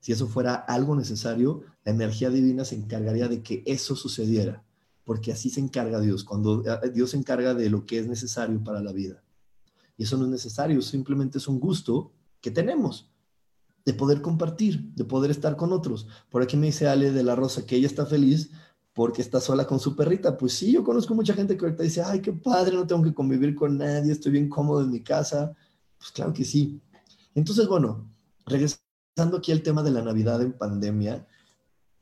Si eso fuera algo necesario, la energía divina se encargaría de que eso sucediera porque así se encarga Dios, cuando eh, Dios se encarga de lo que es necesario para la vida. Y eso no es necesario, simplemente es un gusto que tenemos de poder compartir, de poder estar con otros. Por aquí me dice Ale de la Rosa que ella está feliz porque está sola con su perrita. Pues sí, yo conozco mucha gente que ahorita dice, ay, qué padre, no tengo que convivir con nadie, estoy bien cómodo en mi casa. Pues claro que sí. Entonces, bueno, regresando aquí al tema de la Navidad en pandemia,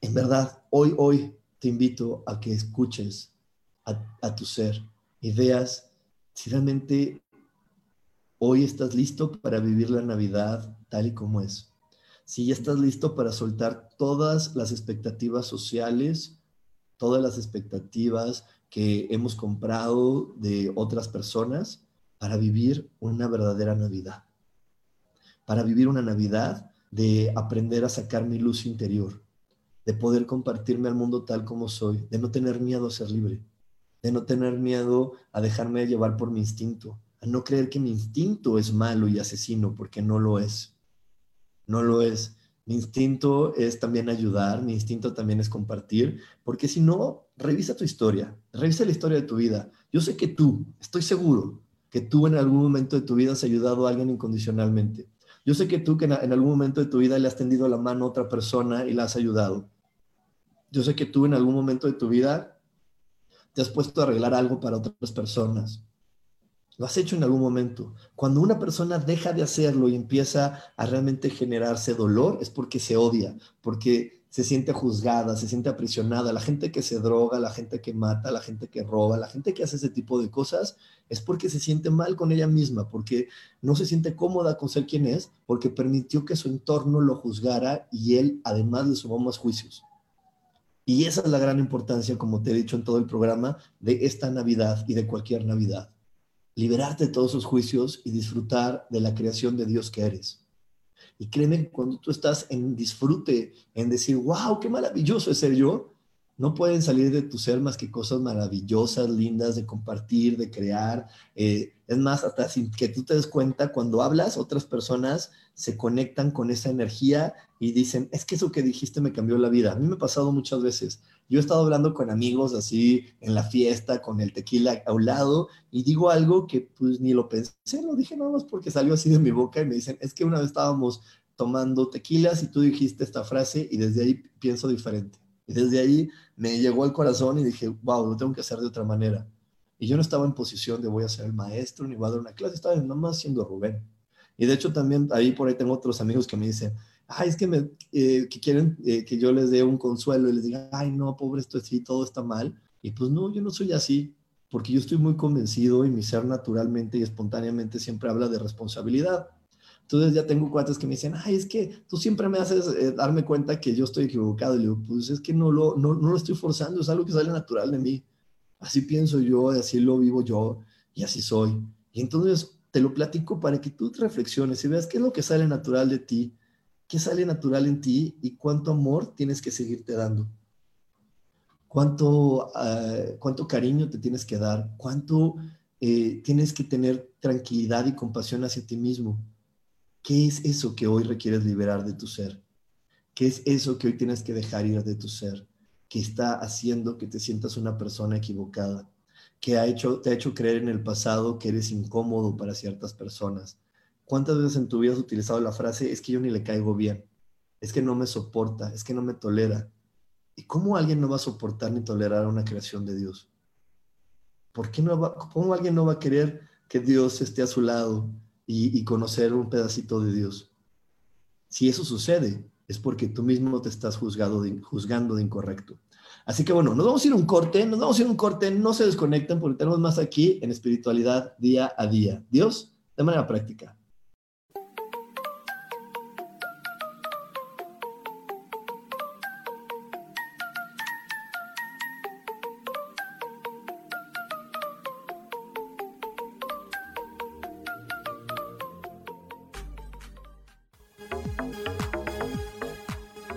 en verdad, hoy, hoy, te invito a que escuches a, tu ser y veas si realmente hoy estás listo para vivir la Navidad tal y como es. Si ya estás listo para soltar todas las expectativas sociales, todas las expectativas que hemos comprado de otras personas para vivir una verdadera Navidad. Para vivir una Navidad de aprender a sacar mi luz interior, de poder compartirme al mundo tal como soy, de no tener miedo a ser libre, de no tener miedo a dejarme llevar por mi instinto, a no creer que mi instinto es malo y asesino, porque no lo es. No lo es. Mi instinto es también ayudar, mi instinto también es compartir, porque si no, revisa tu historia, revisa la historia de tu vida. Yo sé que tú, estoy seguro que tú en algún momento de tu vida has ayudado a alguien incondicionalmente. Yo sé que tú que en algún momento de tu vida le has tendido la mano a otra persona y la has ayudado. Yo sé que tú en algún momento de tu vida te has puesto a arreglar algo para otras personas. Lo has hecho en algún momento. Cuando una persona deja de hacerlo y empieza a realmente generarse dolor, es porque se odia, porque se siente juzgada, se siente aprisionada. La gente que se droga, la gente que mata, la gente que roba, la gente que hace ese tipo de cosas, es porque se siente mal con ella misma, porque no se siente cómoda con ser quien es, porque permitió que su entorno lo juzgara y él además le sumó más juicios. Y esa es la gran importancia, como te he dicho en todo el programa, de esta Navidad y de cualquier Navidad. Liberarte de todos esos juicios y disfrutar de la creación de Dios que eres. Y créeme, cuando tú estás en disfrute, en decir, wow, qué maravilloso es ser yo, no pueden salir de tu ser más que cosas maravillosas, lindas, de compartir, de crear. Eh, es más, hasta sin que tú te des cuenta, cuando hablas, otras personas se conectan con esa energía y dicen, es que eso que dijiste me cambió la vida. A mí me ha pasado muchas veces. Yo he estado hablando con amigos así en la fiesta, con el tequila a un lado, y digo algo que pues ni lo pensé, lo dije nada más porque salió así de mi boca y me dicen, es que una vez estábamos tomando tequilas y tú dijiste esta frase y desde ahí pienso diferente. Y desde ahí me llegó al corazón y dije, wow, lo tengo que hacer de otra manera. Y yo no estaba en posición de voy a ser el maestro ni voy a dar una clase, estaba nada más siendo Rubén. Y de hecho también ahí por ahí tengo otros amigos que me dicen, ay, es que, me, eh, que quieren eh, que yo les dé un consuelo y les diga, ay, no, pobre, esto así, todo está mal. Y pues no, yo no soy así, porque yo estoy muy convencido y mi ser naturalmente y espontáneamente siempre habla de responsabilidad. Entonces ya tengo cuates que me dicen, ay, es que tú siempre me haces eh, darme cuenta que yo estoy equivocado. Y le digo, pues es que no lo, no, no lo estoy forzando, es algo que sale natural de mí. Así pienso yo, así lo vivo yo y así soy. Y entonces te lo platico para que tú reflexiones y veas qué es lo que sale natural de ti, qué sale natural en ti y cuánto amor tienes que seguirte dando. Cuánto, ah, cuánto cariño te tienes que dar, cuánto eh, tienes que tener tranquilidad y compasión hacia ti mismo. ¿Qué es eso que hoy requieres liberar de tu ser? ¿Qué es eso que hoy tienes que dejar ir de tu ser? Que está haciendo que te sientas una persona equivocada, que ha hecho, te ha hecho creer en el pasado que eres incómodo para ciertas personas. ¿Cuántas veces en tu vida has utilizado la frase, es que yo ni le caigo bien, es que no me soporta, es que no me tolera? ¿Y cómo alguien no va a soportar ni tolerar una creación de Dios? ¿Por qué no va, ¿Cómo alguien no va a querer que Dios esté a su lado y, conocer un pedacito de Dios. Si eso sucede, es porque tú mismo te estás juzgado juzgando de incorrecto. Así que bueno, nos vamos a ir un corte, nos vamos a ir un corte, no se desconecten porque tenemos más aquí en espiritualidad día a día. Dios de manera práctica.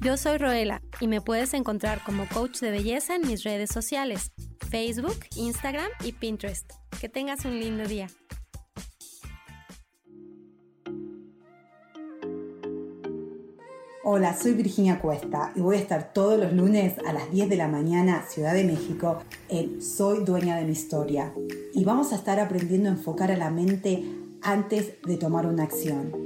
Yo soy Roela y me puedes encontrar como coach de belleza en mis redes sociales, Facebook, Instagram y Pinterest. Que tengas un lindo día. Hola, soy Virginia Cuesta y voy a estar todos los lunes a las 10 de la mañana, Ciudad de México, en Soy Dueña de mi Historia. Y vamos a estar aprendiendo a enfocar a la mente antes de tomar una acción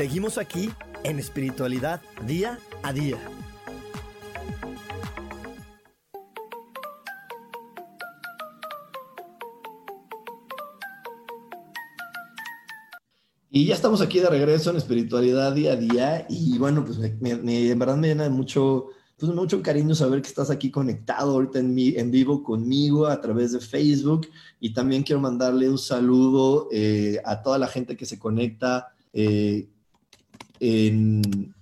Seguimos aquí en espiritualidad día a día. Y ya estamos aquí de regreso en espiritualidad día a día y bueno, pues en verdad me llena de mucho, pues mucho cariño saber que estás aquí conectado ahorita en, mi, en vivo conmigo a través de Facebook y también quiero mandarle un saludo eh, a toda la gente que se conecta eh, en,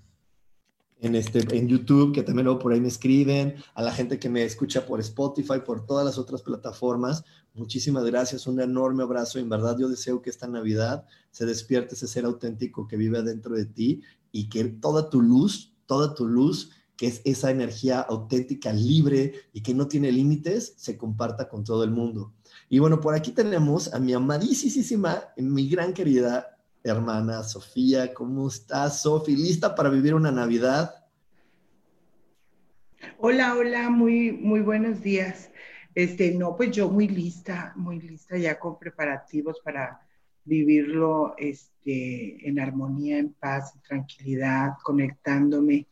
este, en YouTube, que también luego por ahí me escriben, a la gente que me escucha por Spotify, por todas las otras plataformas. Muchísimas gracias, un enorme abrazo. En verdad, yo deseo que esta Navidad se despierte ese ser auténtico que vive adentro de ti y que toda tu luz, toda tu luz, que es esa energía auténtica, libre y que no tiene límites, se comparta con todo el mundo. Y bueno, por aquí tenemos a mi amadísima, mi gran querida hermana Sofía. ¿Cómo estás, Sofía? ¿Lista para vivir una Navidad? Hola, hola, muy, muy buenos días. Este, no, pues yo muy lista, muy lista ya con preparativos para vivirlo este, en armonía, en paz, en tranquilidad, conectándome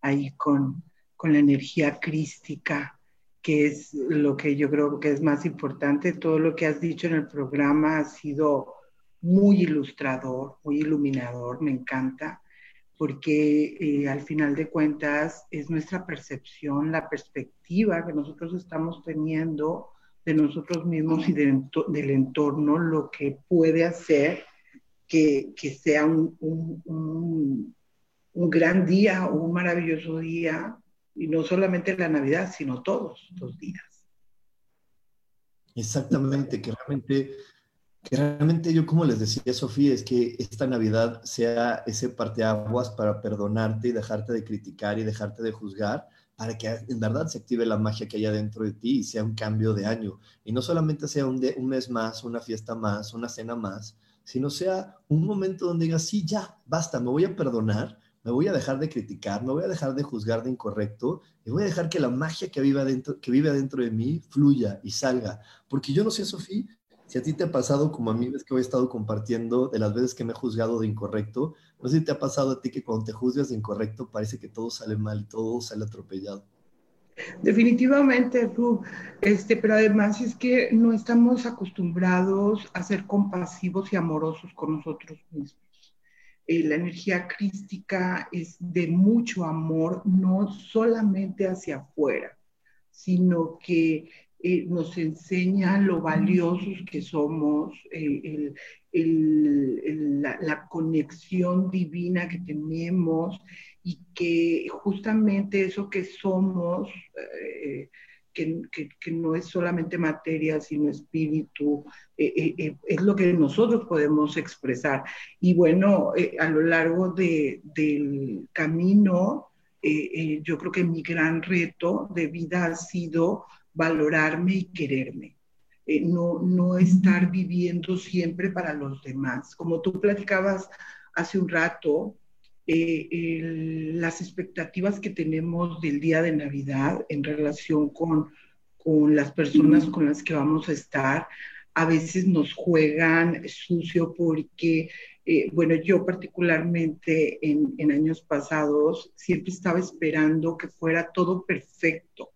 ahí con, con la energía crística, que es lo que yo creo que es más importante. Todo lo que has dicho en el programa ha sido muy ilustrador, muy iluminador, me encanta, porque eh, al final de cuentas es nuestra percepción, la perspectiva que nosotros estamos teniendo de nosotros mismos y del entorno, lo que puede hacer que, sea un, un, un, gran día un maravilloso día, y no solamente la Navidad, sino todos los días. Exactamente, que realmente que realmente yo, como les decía Sofía, es que esta Navidad sea ese parteaguas para perdonarte y dejarte de criticar y dejarte de juzgar, para que en verdad se active la magia que hay adentro de ti y sea un cambio de año. Y no solamente sea un, un mes más, una fiesta más, una cena más, sino sea un momento donde digas, sí, ya, basta, me voy a perdonar, me voy a dejar de criticar, me voy a dejar de juzgar de incorrecto y voy a dejar que la magia que vive adentro, que vive adentro de mí fluya y salga. Porque yo no sé, Sofía, si a ti te ha pasado, como a mí, es que hoy he estado compartiendo de las veces que me he juzgado de incorrecto, no sé si te ha pasado a ti que cuando te juzgas de incorrecto parece que todo sale mal todo sale atropellado. Definitivamente, Ru, este, pero además es que no estamos acostumbrados a ser compasivos y amorosos con nosotros mismos. Eh, la energía crística es de mucho amor, no solamente hacia afuera, sino que eh, nos enseña lo valiosos que somos, eh, la, conexión divina que tenemos y que justamente eso que somos, eh, que, no es solamente materia, sino espíritu, es lo que nosotros podemos expresar. Y bueno, a lo largo del camino, yo creo que mi gran reto de vida ha sido valorarme y quererme. Eh, no, no estar viviendo siempre para los demás. Como tú platicabas hace un rato, eh, las expectativas que tenemos del día de Navidad en relación con, con las personas con las que vamos a estar, a veces nos juegan sucio porque, eh, bueno, yo particularmente en, en años pasados siempre estaba esperando que fuera todo perfecto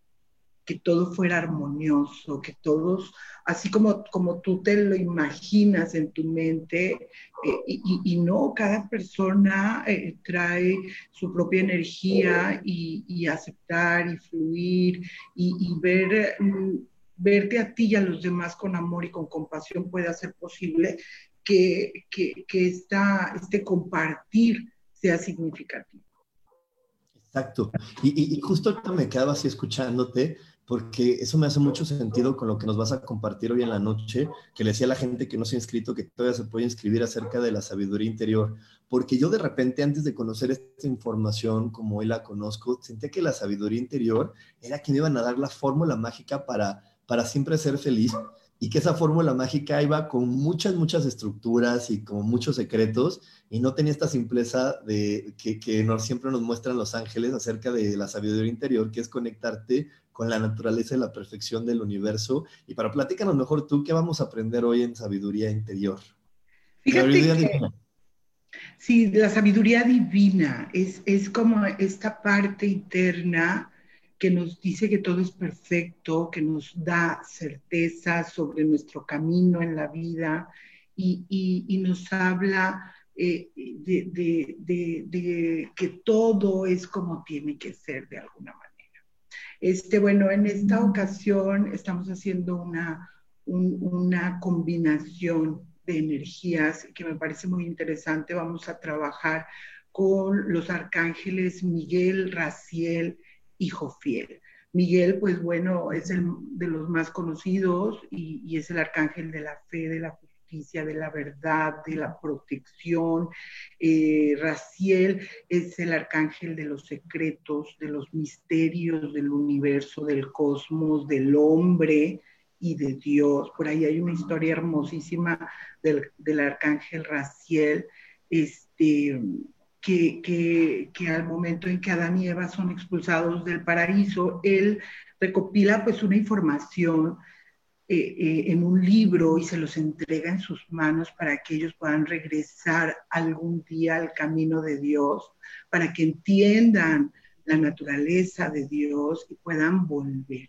que todo fuera armonioso, que todos, así como, como tú te lo imaginas en tu mente, eh, y, no, cada persona eh, trae su propia energía y, aceptar y fluir y, ver, mm, verte a ti y a los demás con amor y con compasión puede hacer posible que, que, que este compartir sea significativo. Exacto. Y, y, justo ahorita me quedaba así escuchándote, porque eso me hace mucho sentido con lo que nos vas a compartir hoy en la noche, que le decía a la gente que no se ha inscrito que todavía se puede inscribir acerca de la sabiduría interior, porque yo de repente antes de conocer esta información como hoy la conozco, sentía que la sabiduría interior era quien iban a dar la fórmula mágica para, para siempre ser feliz y que esa fórmula mágica iba con muchas, muchas estructuras y con muchos secretos y no tenía esta simpleza de que, que siempre nos muestran los ángeles acerca de la sabiduría interior, que es conectarte con la naturaleza y la perfección del universo. Y para platícanos mejor tú, ¿qué vamos a aprender hoy en sabiduría interior? sabiduría divina. Sí, la sabiduría divina es, es como esta parte interna que nos dice que todo es perfecto, que nos da certeza sobre nuestro camino en la vida y, y, nos habla eh, de, de, de, que todo es como tiene que ser de alguna manera. Este, bueno, en esta ocasión estamos haciendo una, una combinación de energías que me parece muy interesante. Vamos a trabajar con los arcángeles Miguel, Raciel y Jofiel. Miguel, pues bueno, es el de los más conocidos y, y, es el arcángel de la fe, de la de la verdad, de la protección. Eh, Raciel es el arcángel de los secretos, de los misterios del universo, del cosmos, del hombre y de Dios. Por ahí hay una historia hermosísima del, arcángel Raciel, este, que, que, que, al momento en que Adán y Eva son expulsados del paraíso, él recopila pues una información eh, eh, en un libro y se los entrega en sus manos para que ellos puedan regresar algún día al camino de Dios, para que entiendan la naturaleza de Dios y puedan volver.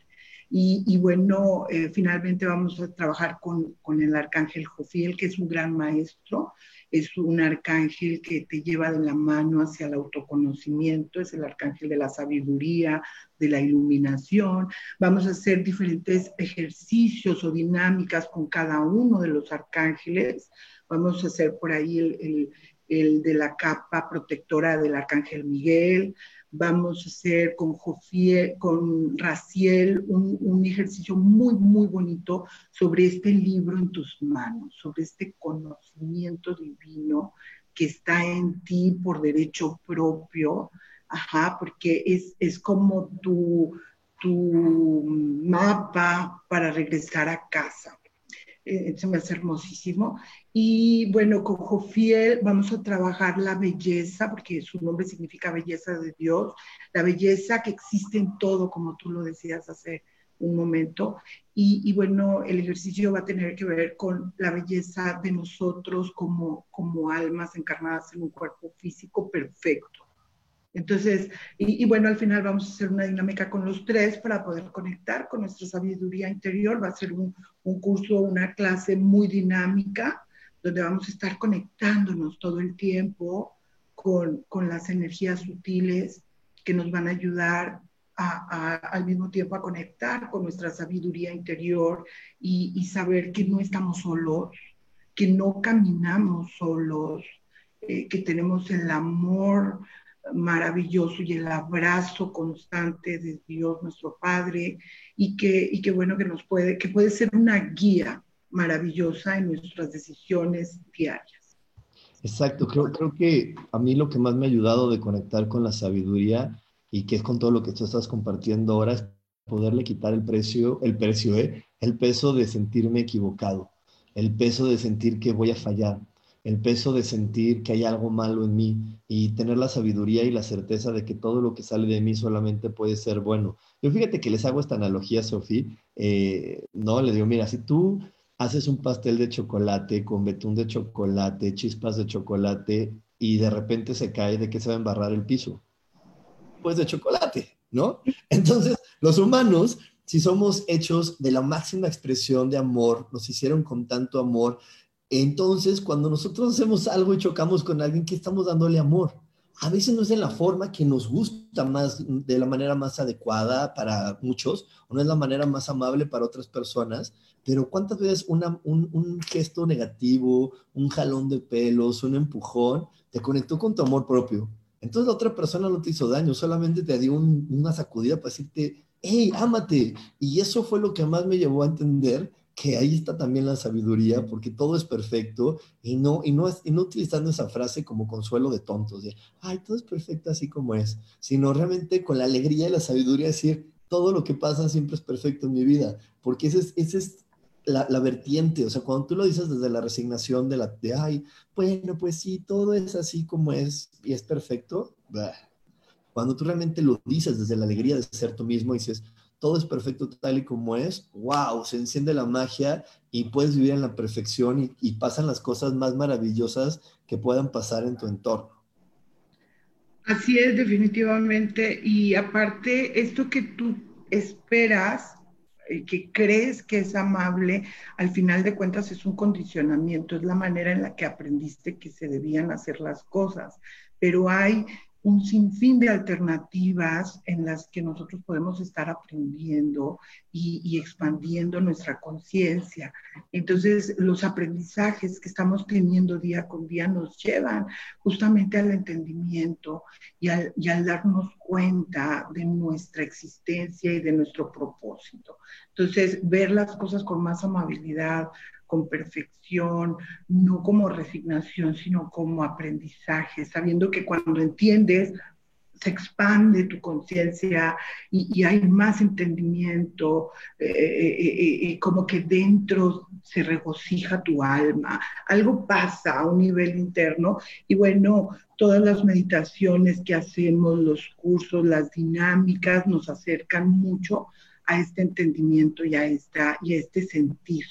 Y, bueno, eh, finalmente vamos a trabajar con, con, el arcángel Jofiel, que es un gran maestro, es un arcángel que te lleva de la mano hacia el autoconocimiento, es el arcángel de la sabiduría, de la iluminación. Vamos a hacer diferentes ejercicios o dinámicas con cada uno de los arcángeles. Vamos a hacer por ahí el, el de la capa protectora del arcángel Miguel, vamos a hacer con Jofiel, con Raciel un, ejercicio muy, muy bonito sobre este libro en tus manos, sobre este conocimiento divino que está en ti por derecho propio, ajá, porque es, es como tu, tu mapa para regresar a casa. Eh, se me hace hermosísimo. Y bueno, con Jofiel vamos a trabajar la belleza, porque su nombre significa belleza de Dios, la belleza que existe en todo, como tú lo decías hace un momento. Y, y, bueno, el ejercicio va a tener que ver con la belleza de nosotros como, como almas encarnadas en un cuerpo físico perfecto. Entonces, y, bueno, al final vamos a hacer una dinámica con los tres para poder conectar con nuestra sabiduría interior. Va a ser un, un curso, una clase muy dinámica, donde vamos a estar conectándonos todo el tiempo con, con las energías sutiles que nos van a ayudar al mismo tiempo a conectar con nuestra sabiduría interior y, saber que no estamos solos, que no caminamos solos, eh, que tenemos el amor maravilloso y el abrazo constante de Dios nuestro Padre y que, y que bueno que nos puede, que puede ser una guía maravillosa en nuestras decisiones diarias. Exacto, creo, que a mí lo que más me ha ayudado de conectar con la sabiduría y que es con todo lo que tú estás compartiendo ahora es poderle quitar el precio, el precio, ¿eh? el peso de sentirme equivocado, el peso de sentir que voy a fallar, el peso de sentir que hay algo malo en mí y tener la sabiduría y la certeza de que todo lo que sale de mí solamente puede ser bueno. Yo fíjate que les hago esta analogía, Sofía, eh, no, le digo, mira, si tú haces un pastel de chocolate con betún de chocolate, chispas de chocolate y de repente se cae, ¿de qué se va a embarrar el piso? Pues de chocolate, ¿no? Entonces, los humanos si somos hechos de la máxima expresión de amor, nos hicieron con tanto amor, entonces, cuando nosotros hacemos algo y chocamos con alguien, que estamos dándole amor? A veces no es de la forma que nos gusta más, de la manera más adecuada para muchos, o no es la manera más amable para otras personas, pero ¿cuántas veces un, un, gesto negativo, un jalón de pelos, un empujón, te conectó con tu amor propio? Entonces la otra persona no te hizo daño, solamente te dio una sacudida para decirte, hey, ámate. Y eso fue lo que más me llevó a entender que ahí está también la sabiduría, porque todo es perfecto y no, y no, y no utilizando esa frase como consuelo de tontos, de, ay, todo es perfecto así como es, sino realmente con la alegría y la sabiduría decir, todo lo que pasa siempre es perfecto en mi vida, porque esa es, ese es la, vertiente, o sea, cuando tú lo dices desde la resignación de la, de, ay, bueno, pues sí, todo es así como es y es perfecto, cuando tú realmente lo dices desde la alegría de ser tú mismo y dices, todo es perfecto tal y como es, wow, se enciende la magia y puedes vivir en la perfección y, pasan las cosas más maravillosas que puedan pasar en tu entorno. Así es, definitivamente. Y aparte, esto que tú esperas, eh, que crees que es amable, al final de cuentas es un condicionamiento, es la manera en la que aprendiste que se debían hacer las cosas. Pero hay un sinfín de alternativas en las que nosotros podemos estar aprendiendo y, expandiendo nuestra conciencia. Entonces, los aprendizajes que estamos teniendo día con día nos llevan justamente al entendimiento y al, y al darnos cuenta de nuestra existencia y de nuestro propósito. Entonces, ver las cosas con más amabilidad, con perfección, no como resignación, sino como aprendizaje, sabiendo que cuando entiendes, se expande tu conciencia y, hay más entendimiento, eh, eh, eh, como que dentro se regocija tu alma, algo pasa a un nivel interno y bueno, todas las meditaciones que hacemos, los cursos, las dinámicas nos acercan mucho a este entendimiento y a, esta, y a este sentir.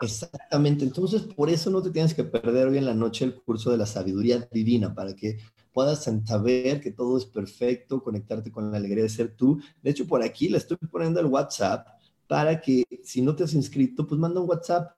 Exactamente, entonces por eso no te tienes que perder hoy en la noche el curso de la sabiduría divina, para que puedas saber que todo es perfecto, conectarte con la alegría de ser tú. De hecho, por aquí le estoy poniendo el WhatsApp para que si no te has inscrito, pues manda un WhatsApp,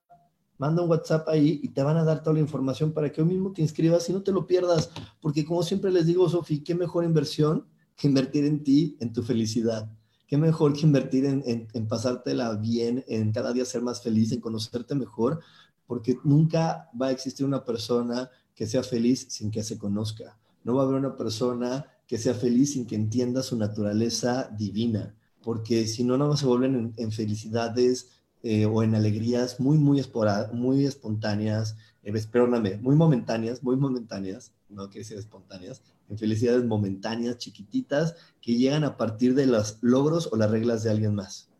manda un WhatsApp ahí y te van a dar toda la información para que hoy mismo te inscribas y no te lo pierdas, porque como siempre les digo, Sofi, qué mejor inversión que invertir en ti, en tu felicidad qué mejor que invertir en, en, pasártela bien, en cada día ser más feliz, en conocerte mejor, porque nunca va a existir una persona que sea feliz sin que se conozca. No va a haber una persona que sea feliz sin que entienda su naturaleza divina, porque si no, no se vuelven en, felicidades eh, o en alegrías muy, muy, muy espontáneas, eh, perdóname, muy momentáneas, muy momentáneas, no quiere decir espontáneas, en felicidades momentáneas, chiquititas, que llegan a partir de los logros o las reglas de alguien más.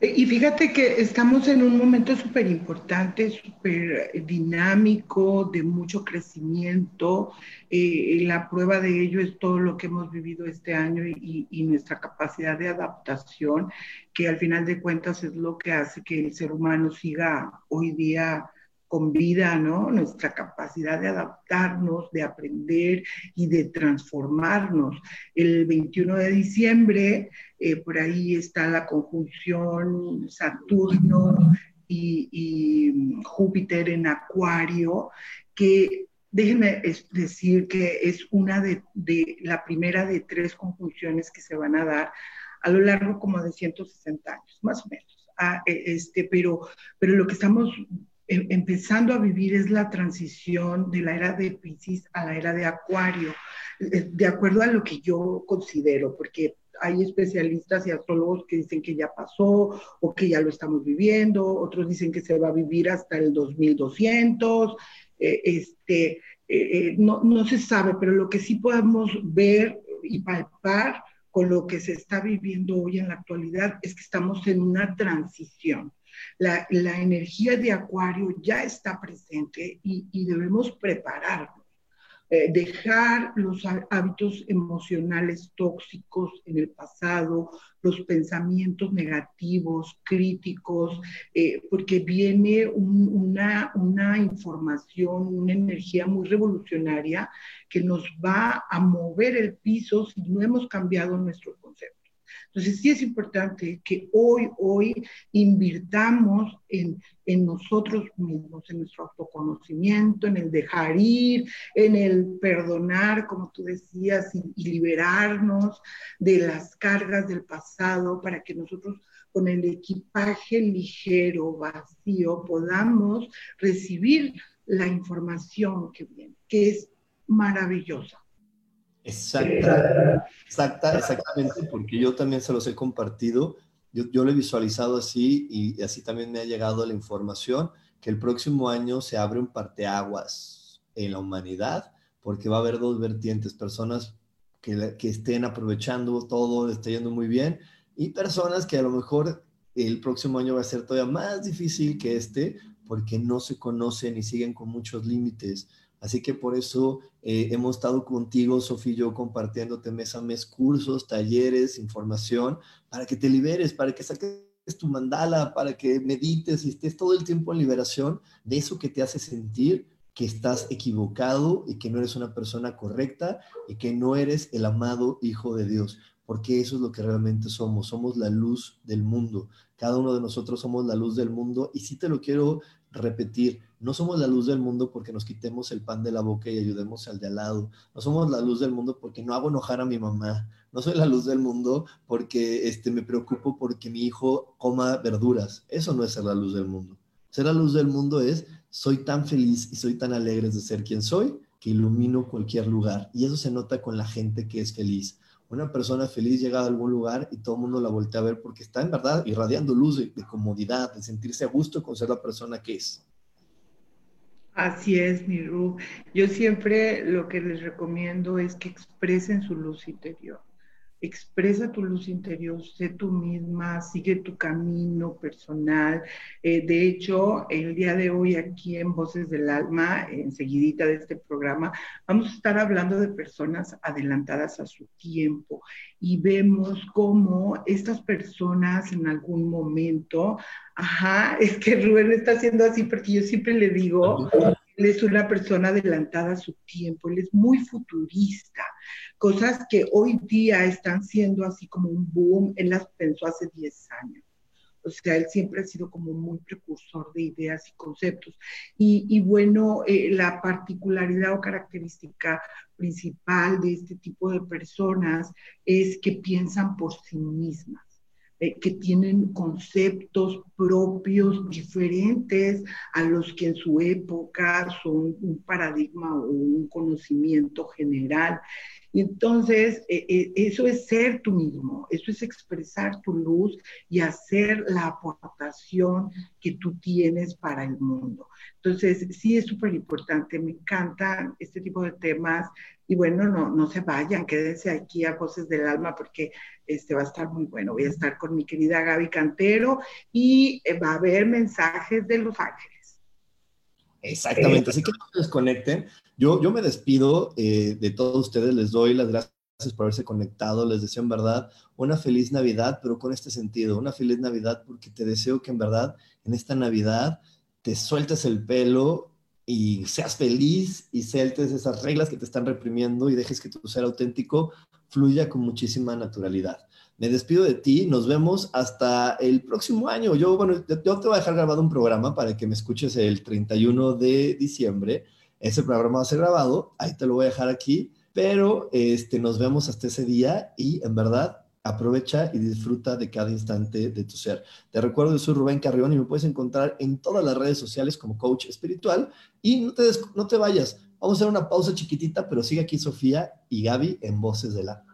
Y fíjate que estamos en un momento súper importante, súper dinámico, de mucho crecimiento. Eh, la prueba de ello es todo lo que hemos vivido este año y, nuestra capacidad de adaptación, que al final de cuentas es lo que hace que el ser humano siga hoy día con vida, ¿no? Nuestra capacidad de adaptarnos, de aprender y de transformarnos. El 21 de diciembre, eh, por ahí está la conjunción Saturno y, y Júpiter en Acuario, que déjenme decir que es una de, la primera de tres conjunciones que se van a dar a lo largo como de 160 años, más o menos. Ah, e, este, pero, pero lo que estamos empezando a vivir es la transición de la era de Pisces a la era de Acuario, eh, de acuerdo a lo que yo considero, porque hay especialistas y astrólogos que dicen que ya pasó o que ya lo estamos viviendo, otros dicen que se va a vivir hasta el 2200, eh, este, eh, no, no se sabe, pero lo que sí podemos ver y palpar con lo que se está viviendo hoy en la actualidad es que estamos en una transición. La, la energía de Acuario ya está presente y, y debemos prepararnos eh, dejar los hábitos emocionales tóxicos en el pasado, los pensamientos negativos, críticos, eh, porque viene una, una información, una energía muy revolucionaria que nos va a mover el piso si no hemos cambiado nuestro concepto. Entonces sí es importante que hoy, hoy invirtamos en, en nosotros mismos, en nuestro autoconocimiento, en el dejar ir, en el perdonar, como tú decías, y, liberarnos de las cargas del pasado para que nosotros con el equipaje ligero, vacío, podamos recibir la información que viene, que es maravillosa. Exacta, exacta, exactamente, porque yo también se los he compartido, yo, yo lo he visualizado así y, así también me ha llegado la información que el próximo año se abre un parteaguas en la humanidad porque va a haber dos vertientes, personas que, que estén aprovechando todo, esté yendo muy bien y personas que a lo mejor el próximo año va a ser todavía más difícil que este porque no se conocen y siguen con muchos límites Así que por eso eh, hemos estado contigo, Sofía y yo, compartiéndote mes a mes cursos, talleres, información, para que te liberes, para que saques tu mandala, para que medites y estés todo el tiempo en liberación de eso que te hace sentir que estás equivocado y que no eres una persona correcta y que no eres el amado Hijo de Dios, porque eso es lo que realmente somos, somos la luz del mundo. Cada uno de nosotros somos la luz del mundo y sí te lo quiero repetir, no somos la luz del mundo porque nos quitemos el pan de la boca y ayudemos al de al lado. No somos la luz del mundo porque no hago enojar a mi mamá. No soy la luz del mundo porque este, me preocupo porque mi hijo coma verduras. Eso no es ser la luz del mundo. Ser la luz del mundo es soy tan feliz y soy tan alegre de ser quien soy que ilumino cualquier lugar. Y eso se nota con la gente que es feliz. Una persona feliz llega a algún lugar y todo el mundo la voltea a ver porque está en verdad irradiando luz de, de comodidad, de sentirse a gusto con ser la persona que es. Así es, mi Ru. Yo siempre lo que les recomiendo es que expresen su luz interior expresa tu luz interior, sé tú misma, sigue tu camino personal. Eh, de hecho, el día de hoy aquí en Voces del Alma, enseguidita de este programa, vamos a estar hablando de personas adelantadas a su tiempo y vemos cómo estas personas en algún momento, ajá, es que Rubén está haciendo así porque yo siempre le digo, él es una persona adelantada a su tiempo, él es muy futurista. Cosas que hoy día están siendo así como un boom, él las pensó hace 10 años. O sea, él siempre ha sido como muy precursor de ideas y conceptos. Y, bueno, eh, la particularidad o característica principal de este tipo de personas es que piensan por sí mismas eh, que tienen conceptos propios diferentes a los que en su época son un paradigma o un conocimiento general. Entonces, eh, eh, eso es ser tú mismo, eso es expresar tu luz y hacer la aportación que tú tienes para el mundo. Entonces, sí es súper importante, me encantan este tipo de temas y bueno, no, no se vayan, quédense aquí a Voces del Alma porque este va a estar muy bueno. Voy a estar con mi querida Gaby Cantero y eh, va a haber mensajes de Los Ángeles. Exactamente, así que no se desconecten. Yo, yo me despido eh, de todos ustedes, les doy las gracias por haberse conectado, les deseo en verdad una feliz Navidad, pero con este sentido, una feliz Navidad porque te deseo que en verdad en esta Navidad te sueltes el pelo y seas feliz y sueltes esas reglas que te están reprimiendo y dejes que tu ser auténtico fluya con muchísima naturalidad. Me despido de ti, nos vemos hasta el próximo año. Yo, bueno, yo te voy a dejar grabado un programa para que me escuches el 31 de diciembre Ese programa va a ser grabado, ahí te lo voy a dejar aquí, pero este, nos vemos hasta ese día y en verdad aprovecha y disfruta de cada instante de tu ser. Te recuerdo, yo soy Rubén Carrión y me puedes encontrar en todas las redes sociales como coach espiritual y no te, no te vayas. Vamos a hacer una pausa chiquitita, pero sigue aquí Sofía y Gaby en Voces del Alma.